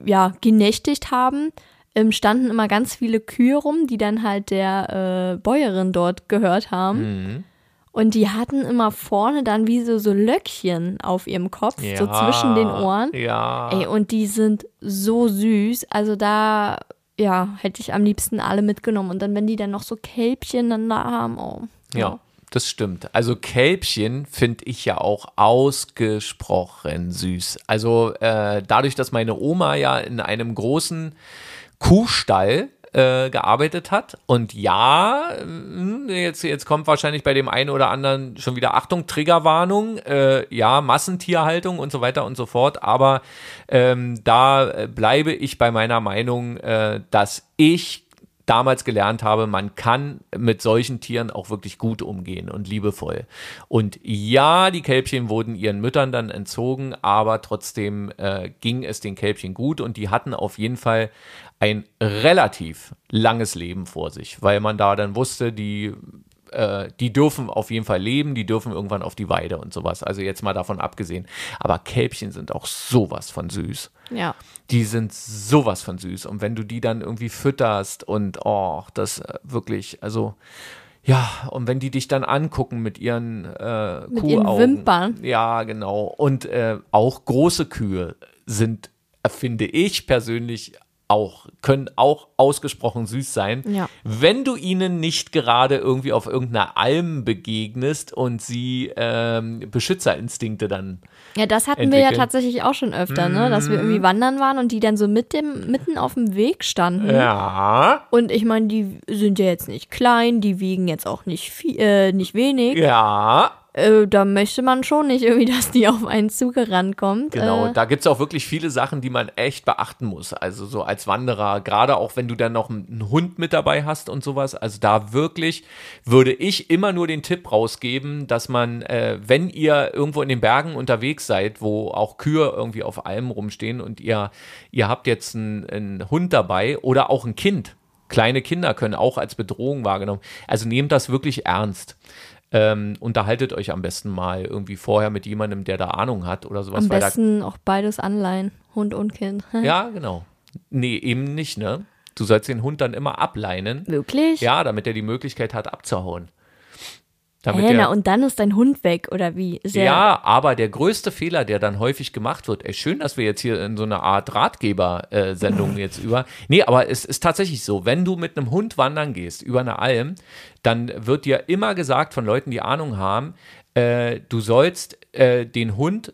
ja, genächtigt haben, ähm, standen immer ganz viele Kühe rum, die dann halt der äh, Bäuerin dort gehört haben. Mhm. Und die hatten immer vorne dann wie so, so Löckchen auf ihrem Kopf, so zwischen den Ohren. Ja. Ey, und die sind so süß. Also da, ja, hätte ich am liebsten alle mitgenommen. Und dann, wenn die dann noch so Kälbchen dann da haben, oh. Ja, das stimmt. Also Kälbchen finde ich ja auch ausgesprochen süß. Also äh, dadurch, dass meine Oma ja in einem großen Kuhstall äh, gearbeitet hat. Und ja, äh, jetzt, jetzt kommt wahrscheinlich bei dem einen oder anderen schon wieder Achtung, Triggerwarnung, äh, ja, Massentierhaltung und so weiter und so fort. Aber ähm, da äh, bleibe ich bei meiner Meinung, äh, dass ich damals gelernt habe, man kann mit solchen Tieren auch wirklich gut umgehen und liebevoll. Und ja, die Kälbchen wurden ihren Müttern dann entzogen, aber trotzdem äh, ging es den Kälbchen gut und die hatten auf jeden Fall ein relativ langes Leben vor sich, weil man da dann wusste, die äh, die dürfen auf jeden Fall leben, die dürfen irgendwann auf die Weide und sowas. Also jetzt mal davon abgesehen. Aber Kälbchen sind auch sowas von süß. Ja. Die sind sowas von süß. Und wenn du die dann irgendwie fütterst und oh, das äh, wirklich, also ja, und wenn die dich dann angucken mit ihren äh, Mit ihren. Wimpern. Ja, genau. Und äh, auch große Kühe sind, äh, finde ich persönlich, auch, können auch ausgesprochen süß sein. Ja. Wenn du ihnen nicht gerade irgendwie auf irgendeiner Alm begegnest und sie ähm, Beschützerinstinkte dann Ja, das hatten wir ja entwickeln. tatsächlich auch schon öfter, ne? Dass wir irgendwie wandern waren und die dann so mit dem, mitten auf dem Weg standen. Ja, Und ich meine, die sind ja jetzt nicht klein, die wiegen jetzt auch nicht viel, äh, nicht wenig. ja, Äh, da möchte man schon nicht irgendwie, [laughs] dass die auf einen zugerannt kommt. Genau, Äh, da gibt es auch wirklich viele Sachen, die man echt beachten muss. Also so als Wanderer, gerade auch wenn du dann noch einen Hund mit dabei hast und sowas. Also da wirklich würde ich immer nur den Tipp rausgeben, dass man, äh, wenn ihr irgendwo in den Bergen unterwegs seid, wo auch Kühe irgendwie auf Almen rumstehen und ihr, ihr habt jetzt einen, einen Hund dabei oder auch ein Kind. Kleine Kinder können auch als Bedrohung wahrgenommen. Also nehmt das wirklich ernst. Ähm, unterhaltet euch am besten mal irgendwie vorher mit jemandem, der da Ahnung hat oder sowas. am weil da besten auch beides anleihen, Hund und Kind. [laughs] ja, genau. Nee, eben nicht, ne? Du sollst den Hund dann immer ableinen. Wirklich? Ja, damit er die Möglichkeit hat, abzuhauen. Damit Hä, na, und dann ist dein Hund weg, oder wie? Ist ja, aber der größte Fehler, der dann häufig gemacht wird, ey, schön, dass wir jetzt hier in so einer Art Ratgeber-Sendung jetzt über. [laughs] Nee, aber es ist tatsächlich so, wenn du mit einem Hund wandern gehst über eine Alm, dann wird dir immer gesagt von Leuten, die Ahnung haben, äh, du sollst äh, den Hund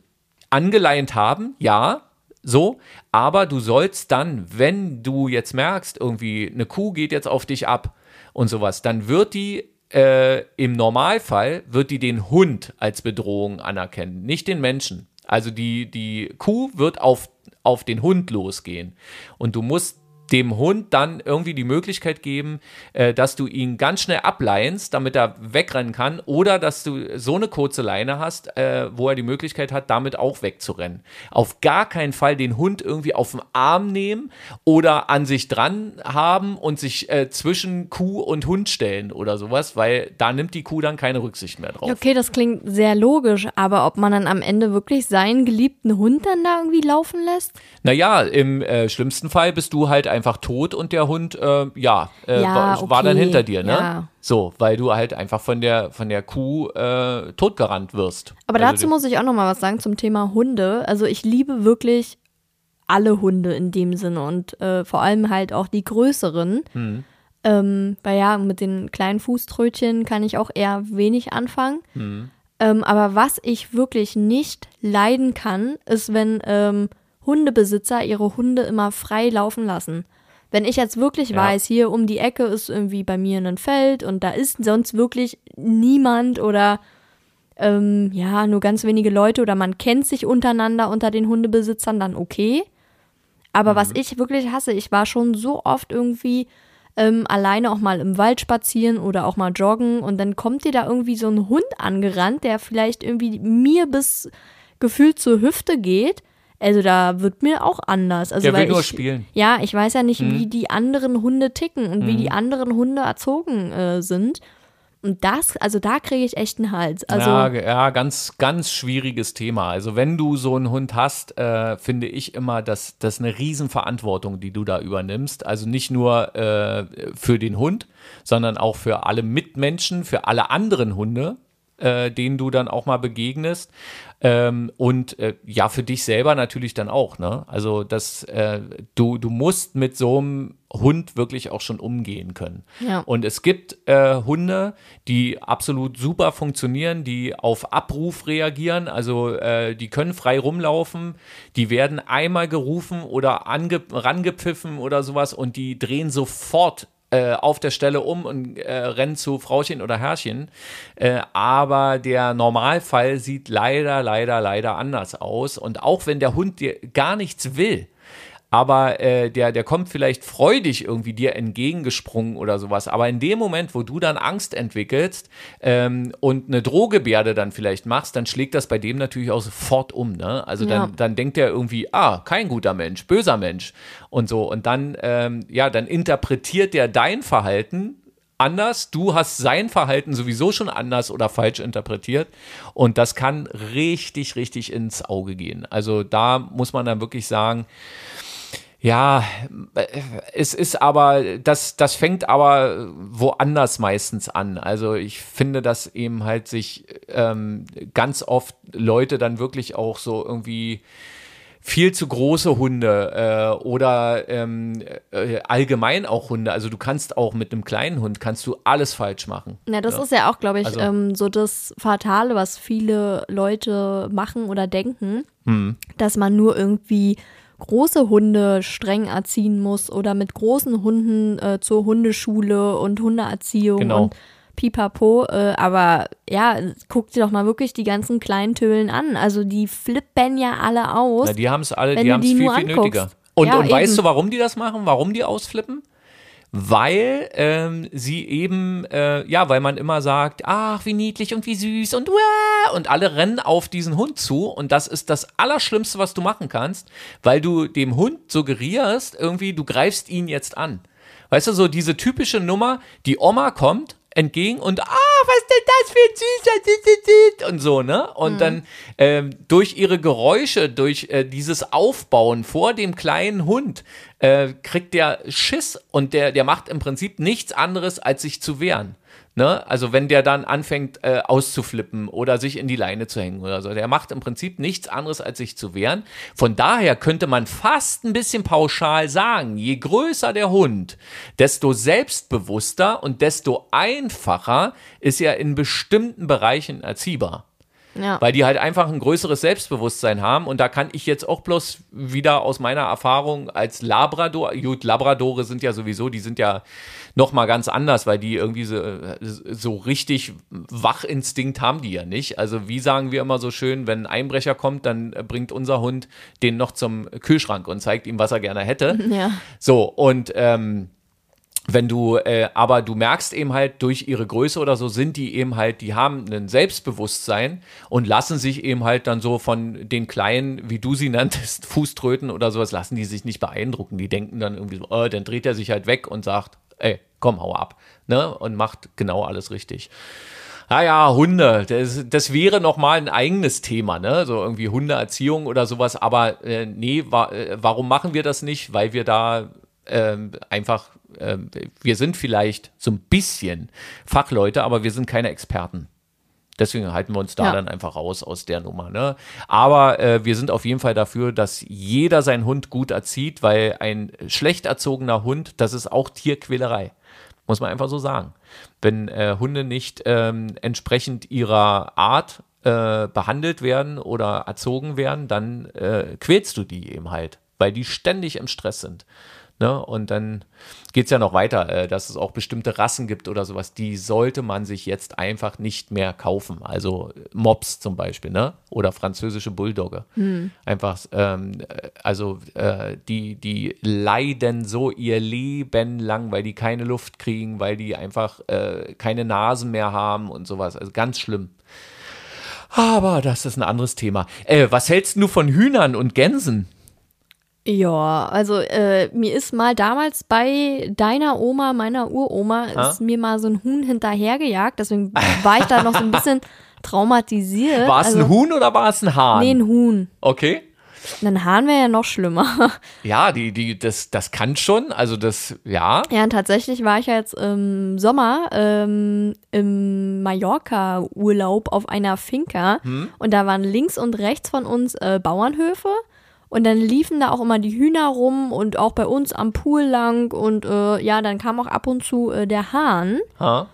angeleint haben, ja, so, aber du sollst dann, wenn du jetzt merkst, irgendwie eine Kuh geht jetzt auf dich ab und sowas, dann wird die äh, im Normalfall wird die den Hund als Bedrohung anerkennen, nicht den Menschen. Also die, die Kuh wird auf, auf den Hund losgehen. Und du musst dem Hund dann irgendwie die Möglichkeit geben, äh, dass du ihn ganz schnell ableinst, damit er wegrennen kann, oder dass du so eine kurze Leine hast, äh, wo er die Möglichkeit hat, damit auch wegzurennen. Auf gar keinen Fall den Hund irgendwie auf den Arm nehmen oder an sich dran haben und sich äh, zwischen Kuh und Hund stellen oder sowas, weil da nimmt die Kuh dann keine Rücksicht mehr drauf. Okay, das klingt sehr logisch, aber ob man dann am Ende wirklich seinen geliebten Hund dann da irgendwie laufen lässt? Naja, im äh, schlimmsten Fall bist du halt einfach tot und der Hund, äh, ja, äh, Ja, war, war dann hinter dir, ne? ja. So, weil du halt einfach von der, von der Kuh äh, totgerannt wirst. Aber Also dazu muss ich auch noch mal was sagen zum Thema Hunde. Also ich liebe wirklich alle Hunde in dem Sinne und äh, vor allem halt auch die größeren. Hm. Ähm, weil ja, mit den kleinen Fußtrötchen kann ich auch eher wenig anfangen. Hm. Ähm, aber was ich wirklich nicht leiden kann, ist, wenn ähm, Hundebesitzer ihre Hunde immer frei laufen lassen. Wenn ich jetzt wirklich Ja. weiß, hier um die Ecke ist irgendwie bei mir ein Feld und da ist sonst wirklich niemand oder ähm, ja, nur ganz wenige Leute oder man kennt sich untereinander unter den Hundebesitzern, dann okay. Aber was ich wirklich hasse, ich war schon so oft irgendwie ähm, alleine auch mal im Wald spazieren oder auch mal joggen und dann kommt dir da irgendwie so ein Hund angerannt, der vielleicht irgendwie mir bis gefühlt zur Hüfte geht. Also da wird mir auch anders. Also Der will weil nur ich, spielen. Ja, ich weiß ja nicht, wie die anderen Hunde ticken und wie die anderen Hunde erzogen äh, sind. Und das, also da kriege ich echt einen Hals. Also, ja, ja, ganz, ganz schwieriges Thema. Also wenn du so einen Hund hast, äh, finde ich immer, dass das eine Riesenverantwortung, die du da übernimmst. Also nicht nur äh, für den Hund, sondern auch für alle Mitmenschen, für alle anderen Hunde, äh, denen du dann auch mal begegnest. Ähm, und äh, ja, für dich selber natürlich dann auch, ne? Also das, äh, du, du musst mit so einem Hund wirklich auch schon umgehen können. Ja. Und es gibt äh, Hunde, die absolut super funktionieren, die auf Abruf reagieren, also äh, die können frei rumlaufen, die werden einmal gerufen oder ange rangepfiffen oder sowas und die drehen sofort äh, auf der Stelle um und äh, rennen zu Frauchen oder Herrchen. Äh, aber der Normalfall sieht leider, leider, leider anders aus. Und auch wenn der Hund dir gar nichts will, aber äh, der, der kommt vielleicht freudig irgendwie dir entgegengesprungen oder sowas. Aber in dem Moment, wo du dann Angst entwickelst ähm, und eine Drohgebärde dann vielleicht machst, dann schlägt das bei dem natürlich auch sofort um. Ne? Also Ja. dann, dann denkt er irgendwie, ah, kein guter Mensch, böser Mensch und so. Und dann, ähm, ja, dann interpretiert der dein Verhalten anders. Du hast sein Verhalten sowieso schon anders oder falsch interpretiert. Und das kann richtig, richtig ins Auge gehen. Also da muss man dann wirklich sagen, ja, es ist aber, das, das fängt aber woanders meistens an. Also ich finde, dass eben halt sich ähm, ganz oft Leute dann wirklich auch so irgendwie viel zu große Hunde äh, oder ähm, äh, allgemein auch Hunde. Also du kannst auch mit einem kleinen Hund kannst du alles falsch machen. Ja, das ist ja auch, glaube ich, Also- ähm, so das Fatale, was viele Leute machen oder denken, Hm. dass man nur irgendwie große Hunde streng erziehen muss oder mit großen Hunden äh, zur Hundeschule und Hundeerziehung Genau. und pipapo. Äh, aber ja, guck dir doch mal wirklich die ganzen kleinen Tölen an. Also die flippen ja alle aus. Na, die haben es alle, die haben es viel, viel anguckst. nötiger. Und, Ja, und weißt du, warum die das machen? Warum die ausflippen? Weil ähm, sie eben, äh, ja, weil man immer sagt, ach, wie niedlich und wie süß und wah, und alle rennen auf diesen Hund zu und das ist das Allerschlimmste, was du machen kannst, weil du dem Hund suggerierst, irgendwie, du greifst ihn jetzt an. Weißt du, so diese typische Nummer, die Oma kommt entgegen und ah, was ist denn das für ein süßer und so, ne? Und dann ähm, durch ihre Geräusche, durch äh, dieses Aufbauen vor dem kleinen Hund, äh, kriegt der Schiss und der, der macht im Prinzip nichts anderes, als sich zu wehren. Ne? Also wenn der dann anfängt äh, auszuflippen oder sich in die Leine zu hängen oder so, der macht im Prinzip nichts anderes, als sich zu wehren. Von daher könnte man fast ein bisschen pauschal sagen, je größer der Hund, desto selbstbewusster und desto einfacher ist er in bestimmten Bereichen erziehbar ja. weil die halt einfach ein größeres Selbstbewusstsein haben. Und da kann ich jetzt auch bloß wieder aus meiner Erfahrung als Labrador, gut, Labradore sind ja sowieso, die sind ja noch mal ganz anders, weil die irgendwie so, so richtig Wachinstinkt haben die ja nicht. Also wie sagen wir immer so schön, wenn ein Einbrecher kommt, dann bringt unser Hund den noch zum Kühlschrank und zeigt ihm, was er gerne hätte. ja. So, und ähm, wenn du, äh, aber du merkst eben halt durch ihre Größe oder so, sind die eben halt, die haben ein Selbstbewusstsein und lassen sich eben halt dann so von den kleinen, wie du sie nanntest, [laughs] Fußtröten oder sowas, lassen die sich nicht beeindrucken. Die denken dann irgendwie so, äh, dann dreht er sich halt weg und sagt, ey, komm, hau ab, ne? Und macht genau alles richtig. Ah ja, Hunde, das, das wäre nochmal ein eigenes Thema, ne? So irgendwie Hundeerziehung oder sowas. Aber äh, nee, wa äh, warum machen wir das nicht? Weil wir da ähm, einfach, ähm, wir sind vielleicht so ein bisschen Fachleute, aber wir sind keine Experten. Deswegen halten wir uns da Ja. dann einfach raus aus der Nummer. Ne? Aber äh, wir sind auf jeden Fall dafür, dass jeder seinen Hund gut erzieht, weil ein schlecht erzogener Hund, das ist auch Tierquälerei. Muss man einfach so sagen. Wenn äh, Hunde nicht ähm, entsprechend ihrer Art äh, behandelt werden oder erzogen werden, dann äh, quälst du die eben halt, weil die ständig im Stress sind. Ne? Und dann geht es ja noch weiter, äh, dass es auch bestimmte Rassen gibt oder sowas, die sollte man sich jetzt einfach nicht mehr kaufen. Also äh, Mops zum Beispiel, ne? Oder französische Bulldogge. Einfach, ähm, äh, also äh, die, die leiden so ihr Leben lang, weil die keine Luft kriegen, weil die einfach äh, keine Nasen mehr haben und sowas. Also ganz schlimm. Aber das ist ein anderes Thema. Äh, was hältst du von Hühnern und Gänsen? Ja, also äh, mir ist mal damals bei deiner Oma, meiner Uroma, Ha? ist mir mal so ein Huhn hinterhergejagt. Deswegen [laughs] war ich da noch so ein bisschen traumatisiert. War es also, ein Huhn oder war es ein Hahn? Nee, ein Huhn. Okay. Ein Hahn wäre ja noch schlimmer. [laughs] Ja, die, die, das, das kann schon. Also das, ja. Ja, und tatsächlich war ich ja jetzt im Sommer ähm, im Mallorca-Urlaub auf einer Finca und da waren links und rechts von uns äh, Bauernhöfe und dann liefen da auch immer die Hühner rum und auch bei uns am Pool lang und äh, ja, dann kam auch ab und zu äh, der Hahn Ha?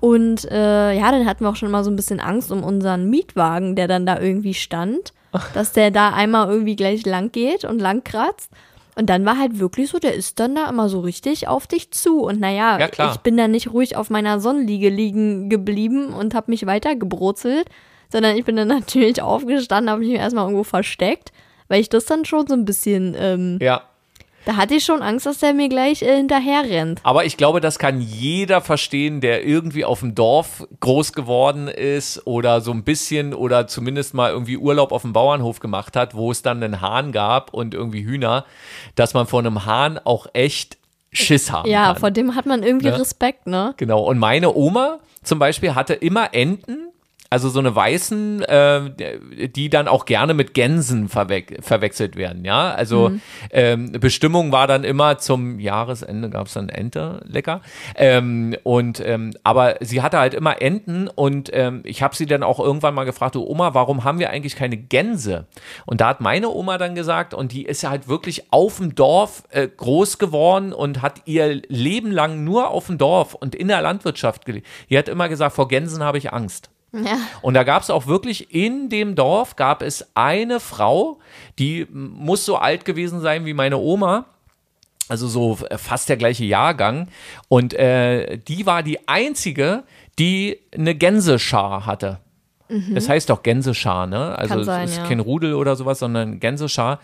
und äh, ja, dann hatten wir auch schon mal so ein bisschen Angst um unseren Mietwagen, der dann da irgendwie stand, dass der da einmal irgendwie gleich lang geht und lang kratzt. Und dann war halt wirklich so, der ist dann da immer so richtig auf dich zu. Und naja, Ja, klar. ich bin dann nicht ruhig auf meiner Sonnenliege liegen geblieben und habe mich weiter gebrutzelt, sondern ich bin dann [laughs] natürlich aufgestanden, habe mich erstmal irgendwo versteckt, weil ich das dann schon so ein bisschen, ähm, Ja. da hatte ich schon Angst, dass der mir gleich äh, hinterher rennt. Aber ich glaube, das kann jeder verstehen, der irgendwie auf dem Dorf groß geworden ist oder so ein bisschen oder zumindest mal irgendwie Urlaub auf dem Bauernhof gemacht hat, wo es dann einen Hahn gab und irgendwie Hühner, dass man vor einem Hahn auch echt Schiss haben Ja, kann. vor dem hat man irgendwie Ne? Respekt, ne? Genau. Und meine Oma zum Beispiel hatte immer Enten, also so eine weißen, äh, die dann auch gerne mit Gänsen verwe verwechselt werden, ja. Also ähm, Bestimmung war dann immer zum Jahresende gab es dann Ente, lecker. Ähm, und ähm, aber sie hatte halt immer Enten und ähm, ich habe sie dann auch irgendwann mal gefragt, du Oma, warum haben wir eigentlich keine Gänse? Und da hat meine Oma dann gesagt, und die ist ja halt wirklich auf dem Dorf äh, groß geworden und hat ihr Leben lang nur auf dem Dorf und in der Landwirtschaft gelebt. Die hat immer gesagt, vor Gänsen habe ich Angst. Ja. Und da gab es auch wirklich in dem Dorf gab es eine Frau, die muss so alt gewesen sein wie meine Oma. Also so fast der gleiche Jahrgang. Und äh, die war die einzige, die eine Gänseschar hatte. Das heißt doch Gänseschar, ne? Also Mhm. Sein, es ist ja. kein Rudel oder sowas, sondern Gänseschar.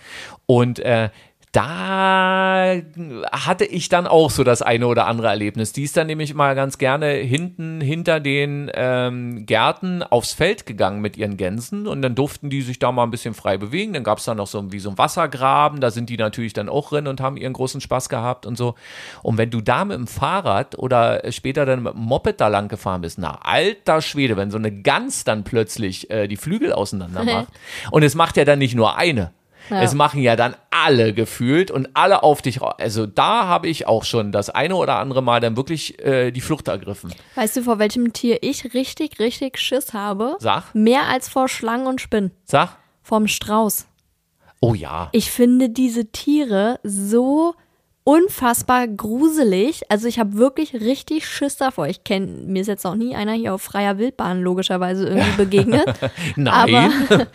Und äh, da hatte ich dann auch so das eine oder andere Erlebnis. Die ist dann nämlich mal ganz gerne hinten hinter den ähm, Gärten aufs Feld gegangen mit ihren Gänsen und dann durften die sich da mal ein bisschen frei bewegen. Dann gab es da noch so wie so ein Wassergraben, da sind die natürlich dann auch drin und haben ihren großen Spaß gehabt und so. Und wenn du da mit dem Fahrrad oder später dann mit dem Moped da lang gefahren bist, na alter Schwede, wenn so eine Gans dann plötzlich äh, die Flügel auseinander [laughs] macht. und es macht ja dann nicht nur eine. Ja. Es machen ja dann alle gefühlt und alle auf dich. Also da habe ich auch schon das eine oder andere Mal dann wirklich äh, die Flucht ergriffen. Weißt du, vor welchem Tier ich richtig, richtig Schiss habe? Sag, Mehr als vor Schlangen und Spinnen. sag. Vorm Strauß. Oh ja. Ich finde diese Tiere so unfassbar gruselig. Also ich habe wirklich richtig Schiss davor. Ich kenne, mir ist jetzt noch nie einer hier auf freier Wildbahn logischerweise irgendwie [laughs] begegnet. Nein. Aber,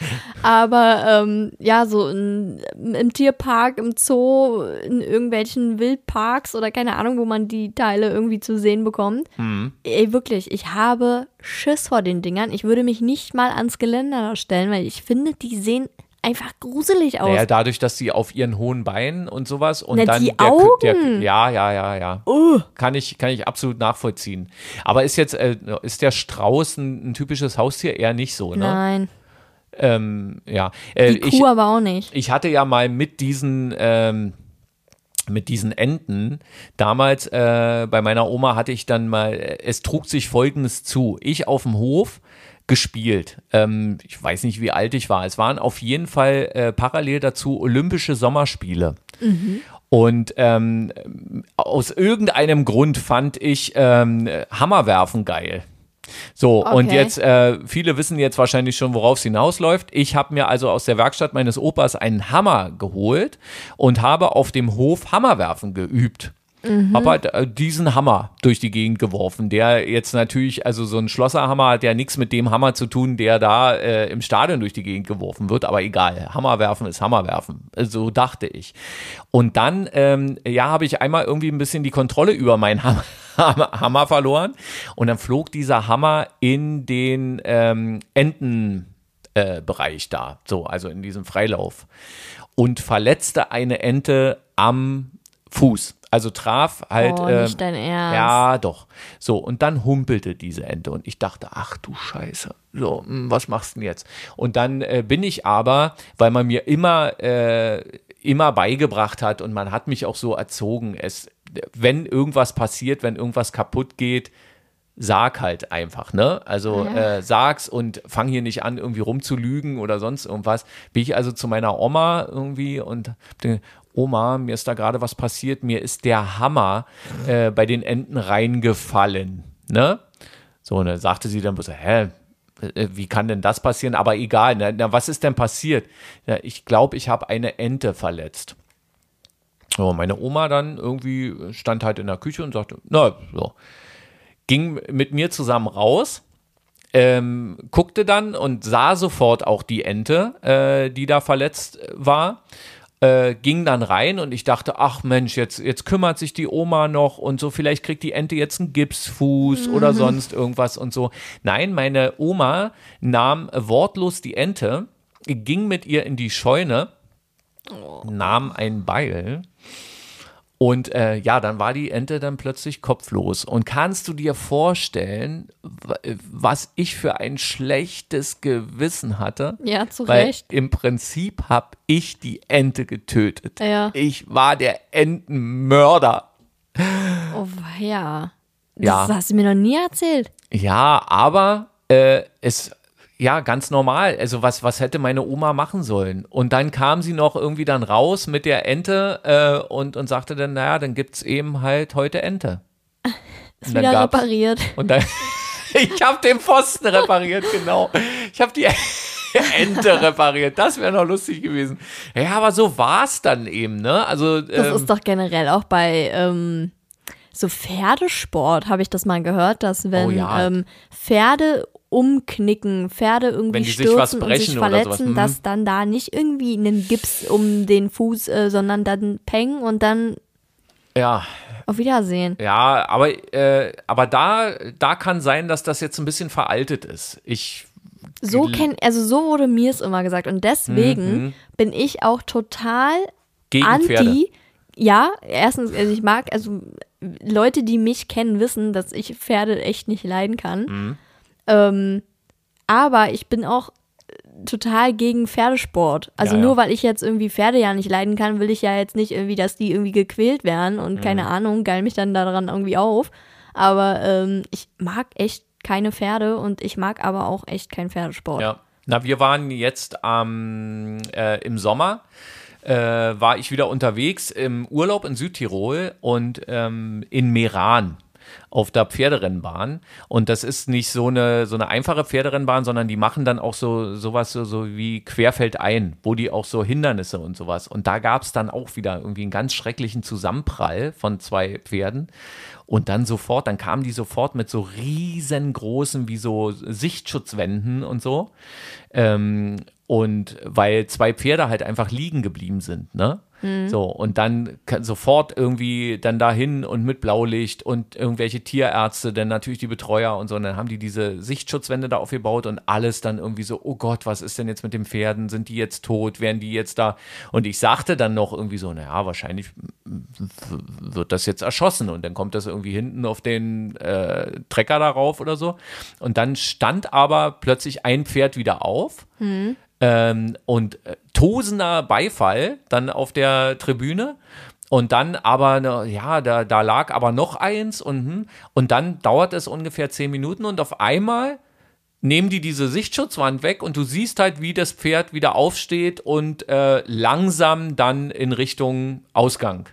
aber ähm, ja, so in, im Tierpark, im Zoo, in irgendwelchen Wildparks oder keine Ahnung, wo man die Teile irgendwie zu sehen bekommt. Mhm. Ey, wirklich, ich habe Schiss vor den Dingern. Ich würde mich nicht mal ans Geländer stellen, weil ich finde, die sehen einfach gruselig aus. Naja, dadurch, dass sie auf ihren hohen Beinen und sowas und Na, dann die der, Augen. der ja, ja, ja, ja. Uh. Kann ich, kann ich absolut nachvollziehen. Aber ist jetzt, äh, ist der Strauß ein, ein typisches Haustier? Eher nicht so, ne? Nein, Ähm, ja. Äh, die ich, Kuh aber auch nicht. ich hatte ja mal mit diesen ähm, mit diesen Enten damals äh, bei meiner Oma hatte ich dann mal äh, es trug sich folgendes zu ich auf dem Hof gespielt ähm, ich weiß nicht wie alt ich war es waren auf jeden Fall äh, parallel dazu Olympische Sommerspiele und ähm, aus irgendeinem Grund fand ich ähm, Hammerwerfen geil so, und Okay. jetzt, äh, viele wissen jetzt wahrscheinlich schon, worauf es hinausläuft. Ich habe mir also aus der Werkstatt meines Opas einen Hammer geholt und habe auf dem Hof Hammerwerfen geübt. Habe halt äh, diesen Hammer durch die Gegend geworfen, der jetzt natürlich, also so ein Schlosserhammer hat ja nichts mit dem Hammer zu tun, der da äh, im Stadion durch die Gegend geworfen wird, aber egal, Hammerwerfen ist Hammerwerfen, so dachte ich. Und dann, ähm, ja, habe ich einmal irgendwie ein bisschen die Kontrolle über meinen Hammer, [laughs] Hammer, Hammer verloren. Und dann flog dieser Hammer in den ähm, Enten äh, da, so, also in diesem Freilauf. Und verletzte eine Ente am Fuß. Also traf halt. Oh, äh, nicht dein Ernst. Ja, doch. So, und dann humpelte diese Ente und ich dachte, ach du Scheiße, so, hm, was machst du denn jetzt? Und dann äh, bin ich aber, weil man mir immer, äh, immer beigebracht hat und man hat mich auch so erzogen, es, wenn irgendwas passiert, wenn irgendwas kaputt geht, sag halt einfach, ne? Also Ja. äh, sag's und fang hier nicht an, irgendwie rumzulügen oder sonst irgendwas. Bin ich also zu meiner Oma irgendwie und Oma, mir ist da gerade was passiert, mir ist der Hammer äh, bei den Enten reingefallen, ne? So, und dann sagte sie dann so, hä, äh, wie kann denn das passieren? Aber egal, na, na was ist denn passiert? Ja, ich glaube, ich habe eine Ente verletzt. So, meine Oma dann irgendwie stand halt in der Küche und sagte, na, so. Ging mit mir zusammen raus, ähm, guckte dann und sah sofort auch die Ente, äh, die da verletzt war. Äh, ging dann rein und ich dachte, ach Mensch, jetzt, jetzt kümmert sich die Oma noch und so, vielleicht kriegt die Ente jetzt einen Gipsfuß oder sonst irgendwas und so. Nein, meine Oma nahm wortlos die Ente, ging mit ihr in die Scheune, nahm ein Beil und äh, ja, dann war die Ente dann plötzlich kopflos. Und kannst du dir vorstellen, wa- was ich für ein schlechtes Gewissen hatte? Ja, zu Weil Recht. im Prinzip habe ich die Ente getötet. Ja. Ich war der Entenmörder. Oh, ja. Das Ja. hast du mir noch nie erzählt. Ja, aber äh, es, ja, ganz normal. Also was, was hätte meine Oma machen sollen? Und dann kam sie noch irgendwie dann raus mit der Ente äh, und, und sagte dann, naja, dann gibt's eben halt heute Ente. [laughs] Ist Und wieder repariert. Und dann, [laughs] ich habe den Pfosten repariert, genau. Ich habe die [laughs] Ente repariert. Das wäre noch lustig gewesen. Ja, aber so war's dann eben, ne? Also Das ähm, ist doch generell auch bei ähm, so Pferdesport, habe ich das mal gehört, dass wenn Oh ja. ähm, Pferde umknicken, Pferde irgendwie sich stürzen was und sich verletzen, mhm. dass dann da nicht irgendwie einen Gips um den Fuß, äh, sondern dann Peng und dann ja, auf Wiedersehen. ja, aber, äh, aber da, da kann sein, dass das jetzt ein bisschen veraltet ist. Ich, So kenn, also so wurde mir es immer gesagt und deswegen bin ich auch total Mhm. gegen anti. Pferde. Ja, erstens, also ich mag, also Leute, die mich kennen, wissen, dass ich Pferde echt nicht leiden kann. Mhm. Ähm, aber ich bin auch äh, total gegen Pferdesport. Also Ja, ja. nur weil ich jetzt irgendwie Pferde ja nicht leiden kann, will ich ja jetzt nicht irgendwie, dass die irgendwie gequält werden und keine Mhm. Ahnung, geil mich dann daran irgendwie auf. Aber ähm, ich mag echt keine Pferde und ich mag aber auch echt keinen Pferdesport. Ja. Na, wir waren jetzt am, äh, im Sommer, äh, war ich wieder unterwegs im Urlaub in Südtirol und ähm, in Meran auf der Pferderennbahn. Und das ist nicht so eine, so eine einfache Pferderennbahn, sondern die machen dann auch so sowas so, so wie querfeldein, wo die auch so Hindernisse und sowas. Und da gab es dann auch wieder irgendwie einen ganz schrecklichen Zusammenprall von zwei Pferden. Und dann sofort, dann kamen die sofort mit so riesengroßen, wie so Sichtschutzwänden und so. Ähm, und weil zwei Pferde halt einfach liegen geblieben sind, ne? So, und dann sofort irgendwie dann dahin und mit Blaulicht und irgendwelche Tierärzte, dann natürlich die Betreuer und so. Und dann haben die diese Sichtschutzwände da aufgebaut und alles dann irgendwie so, oh Gott, was ist denn jetzt mit den Pferden? Sind die jetzt tot? Werden die jetzt da? Und ich sagte dann noch irgendwie so, naja, wahrscheinlich wird das jetzt erschossen und dann kommt das irgendwie hinten auf den äh, Trecker darauf oder so. Und dann stand aber plötzlich ein Pferd wieder auf ähm, und äh, tosender Beifall dann auf der Tribüne. Und dann aber, ne, ja, da, da lag aber noch eins und, hm, und dann dauert es ungefähr zehn Minuten und auf einmal nehmen die diese Sichtschutzwand weg und du siehst halt, wie das Pferd wieder aufsteht und äh, langsam dann in Richtung Ausgang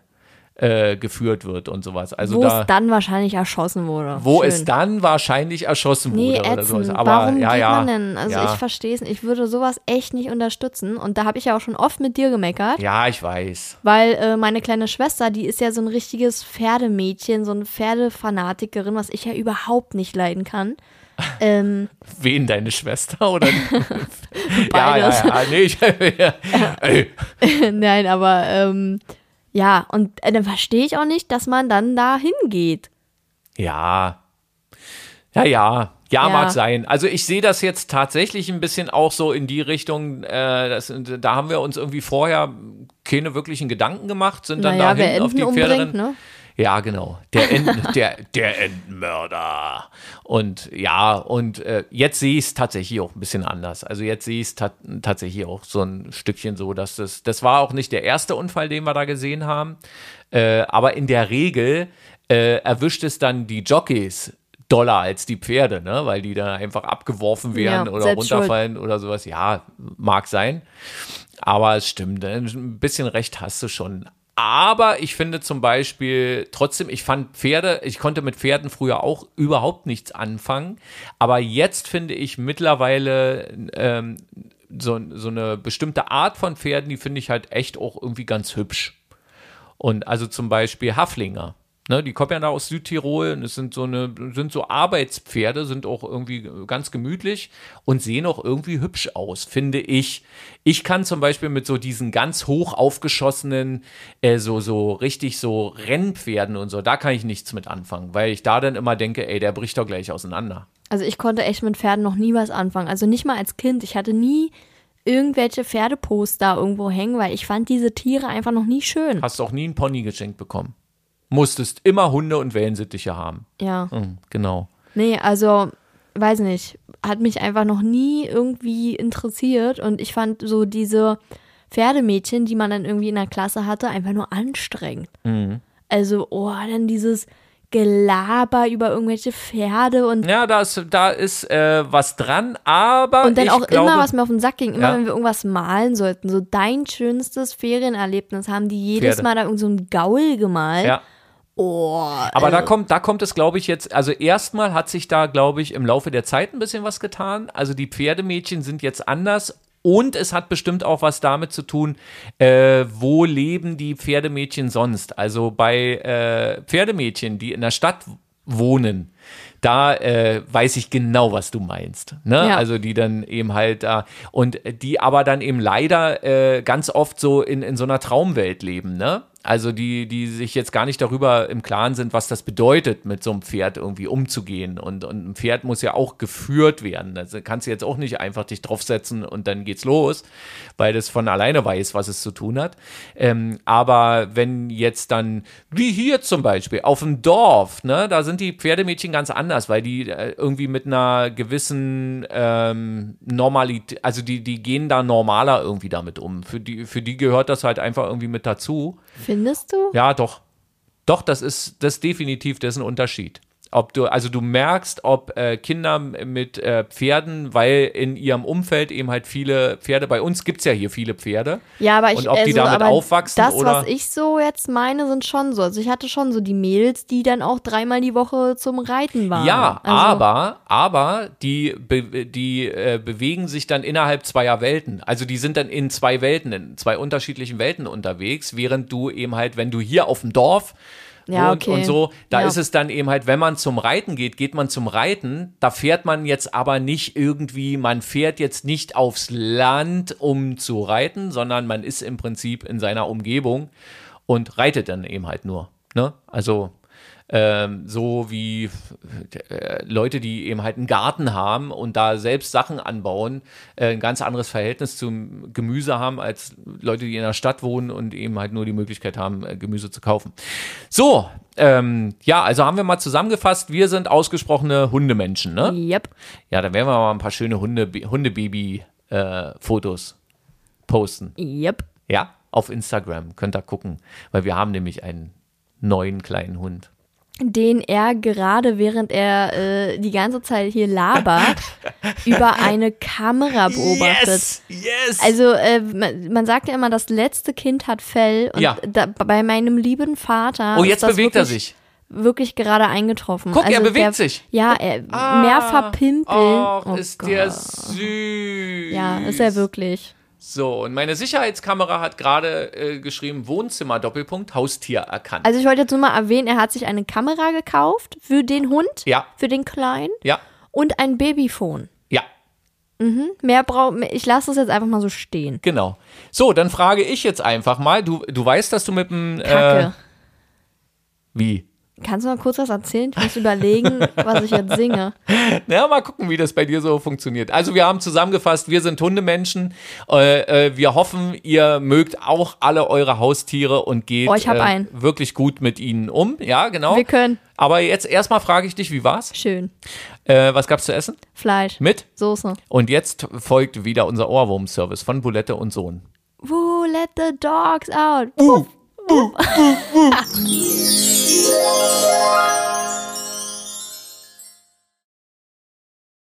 äh, geführt wird und sowas. Also wo da, es dann wahrscheinlich erschossen wurde. wo Schön. es dann wahrscheinlich erschossen Nee, wurde oder sowas. ätzend. Aber Warum ja, ja. man denn? Also ja. ich verstehe es nicht. Ich würde sowas echt nicht unterstützen. Und da habe ich ja auch schon oft mit dir gemeckert. ja, ich weiß. Weil äh, meine kleine Schwester, die ist ja so ein richtiges Pferdemädchen, so eine Pferdefanatikerin, was ich ja überhaupt nicht leiden kann. [laughs] ähm, Wen, deine Schwester oder? [laughs] ja, ja, Beides. ja, nee, ich, [laughs] ja. Nein, aber ähm, ja, und äh, dann verstehe ich auch nicht, dass man dann da hingeht. ja, ja, ja, ja, Ja. mag sein. Also ich sehe das jetzt tatsächlich ein bisschen auch so in die Richtung, äh, das, da haben wir uns irgendwie vorher keine wirklichen Gedanken gemacht, sind dann Naja, dahin auf die Pferderennen. ne? Ja, genau. Der, Enten, [laughs] der, der Entenmörder. Und ja, und äh, jetzt sehe ich es tatsächlich auch ein bisschen anders. Also jetzt sehe ich es ta tatsächlich auch so ein Stückchen so, dass das, das war auch nicht der erste Unfall, den wir da gesehen haben. Äh, aber in der Regel äh, erwischt es dann die Jockeys doller als die Pferde, ne? weil die dann einfach abgeworfen werden Ja, oder runterfallen oder sowas. Ja, mag sein. Aber es stimmt, ne? ein bisschen recht hast du schon. Aber ich finde zum Beispiel trotzdem, ich fand Pferde, ich konnte mit Pferden früher auch überhaupt nichts anfangen. Aber jetzt finde ich mittlerweile ähm, so, so eine bestimmte Art von Pferden, die finde ich halt echt auch irgendwie ganz hübsch. Und also zum Beispiel Haflinger. Ne, die kommen ja da aus Südtirol und es sind so eine, sind so Arbeitspferde, sind auch irgendwie ganz gemütlich und sehen auch irgendwie hübsch aus, finde ich. Ich kann zum Beispiel mit so diesen ganz hoch aufgeschossenen, äh, so, so richtig so Rennpferden und so, da kann ich nichts mit anfangen, weil ich da dann immer denke, ey, der bricht doch gleich auseinander. Also ich konnte echt mit Pferden noch nie was anfangen. Also nicht mal als Kind. Ich hatte nie irgendwelche Pferdeposter irgendwo hängen, weil ich fand diese Tiere einfach noch nie schön. Hast du auch nie einen Pony geschenkt bekommen. Musstest immer Hunde und Wellensittiche haben. Ja. Mhm, genau. Nee, also, weiß nicht. Hat mich einfach noch nie irgendwie interessiert und ich fand so diese Pferdemädchen, die man dann irgendwie in der Klasse hatte, einfach nur anstrengend. Also, oh, dann dieses Gelaber über irgendwelche Pferde und, Ja, da ist, da ist äh, was dran, aber und dann auch glaube, immer, was mir auf den Sack ging, immer Ja. wenn wir irgendwas malen sollten. So dein schönstes Ferienerlebnis haben die jedes Pferde. Mal da irgend so Gaul gemalt. Ja. Oh, Aber da also- kommt, da kommt es, glaube ich, jetzt, also erstmal hat sich da, glaube ich, im Laufe der Zeit ein bisschen was getan. Also die Pferdemädchen sind jetzt anders und es hat bestimmt auch was damit zu tun, äh, wo leben die Pferdemädchen sonst? Also bei äh, Pferdemädchen, die in der Stadt wohnen, da äh, weiß ich genau, was du meinst. Ne? Ja. Also die dann eben halt da und die aber dann eben leider äh, ganz oft so in, in so einer Traumwelt leben, ne? Also die, die sich jetzt gar nicht darüber im Klaren sind, was das bedeutet, mit so einem Pferd irgendwie umzugehen. Und, und ein Pferd muss ja auch geführt werden. Also kannst du jetzt auch nicht einfach dich draufsetzen und dann geht's los, weil das von alleine weiß, was es zu tun hat. Ähm, aber wenn jetzt dann, wie hier zum Beispiel, auf dem Dorf, ne, da sind die Pferdemädchen ganz anders, weil die äh, irgendwie mit einer gewissen ähm, Normalität, also die, die gehen da normaler irgendwie damit um. Für die, für die gehört das halt einfach irgendwie mit dazu. Findest du? Ja, doch. Doch, das ist das definitiv, das ist ein Unterschied. Ob du, also du merkst, ob äh, Kinder mit äh, Pferden, weil in ihrem Umfeld eben halt viele Pferde, bei uns gibt es ja hier viele Pferde. Ja, aber ich Und ob die also, damit aber aufwachsen Das, oder- was ich so jetzt meine, sind schon so. Also ich hatte schon so die Mädels, die dann auch dreimal die Woche zum Reiten waren. Ja, also, aber, aber die, be die äh, bewegen sich dann innerhalb zweier Welten. Also die sind dann in zwei Welten, in zwei unterschiedlichen Welten unterwegs, während du eben halt, wenn du hier auf dem Dorf Ja, okay. und so, da Ja. ist es dann eben halt, wenn man zum Reiten geht, geht man zum Reiten, da fährt man jetzt aber nicht irgendwie, man fährt jetzt nicht aufs Land, um zu reiten, sondern man ist im Prinzip in seiner Umgebung und reitet dann eben halt nur. Ne? Also ähm, so wie äh, Leute, die eben halt einen Garten haben und da selbst Sachen anbauen, äh, ein ganz anderes Verhältnis zum Gemüse haben als Leute, die in der Stadt wohnen und eben halt nur die Möglichkeit haben, äh, Gemüse zu kaufen. So, ähm, ja, also haben wir mal zusammengefasst, wir sind ausgesprochene Hundemenschen, ne? Yep. Ja, dann werden wir mal ein paar schöne Hunde, Hundebaby-Fotos posten. Yep. Ja, auf Instagram könnt ihr gucken, weil wir haben nämlich einen neuen kleinen Hund. Den er gerade, während er äh, die ganze Zeit hier labert, [laughs] über eine Kamera beobachtet. Yes, yes. Also äh, man, man sagt ja immer, das letzte Kind hat Fell. Und Ja. da, bei meinem lieben Vater. oh, ist jetzt bewegt er wirklich, sich. Wirklich gerade eingetroffen. Guck, er Also bewegt der, sich. Ja, er Ah, mehr verpimpeln. Och, Oh ist Gott. der süß. Ja, ist er wirklich. So, und meine Sicherheitskamera hat gerade äh, geschrieben, Wohnzimmer, Doppelpunkt, Haustier erkannt. Also ich wollte jetzt nur mal erwähnen, er hat sich eine Kamera gekauft für den Hund, ja, für den Kleinen ja, und ein Babyphone. ja, Mehr braucht, ich lasse es jetzt einfach mal so stehen. genau. So, dann frage ich jetzt einfach mal, du, du weißt, dass du mit dem... Äh, Kacke. wie? Kannst du mal kurz was erzählen? Ich muss überlegen, was ich jetzt singe. [laughs] Na, mal gucken, wie das bei dir so funktioniert. Also wir haben zusammengefasst, wir sind Hundemenschen. Äh, äh, wir hoffen, ihr mögt auch alle eure Haustiere und geht Oh, äh, wirklich gut mit ihnen um. Ja, genau. Wir können. Aber jetzt erstmal frage ich dich, wie war's? Schön. Äh, was gab's zu essen? Fleisch. Mit? Soße. Und jetzt folgt wieder unser Ohrwurm-Service von Bulette und Sohn. Woo, let the dogs out. Uh, 嗯嗯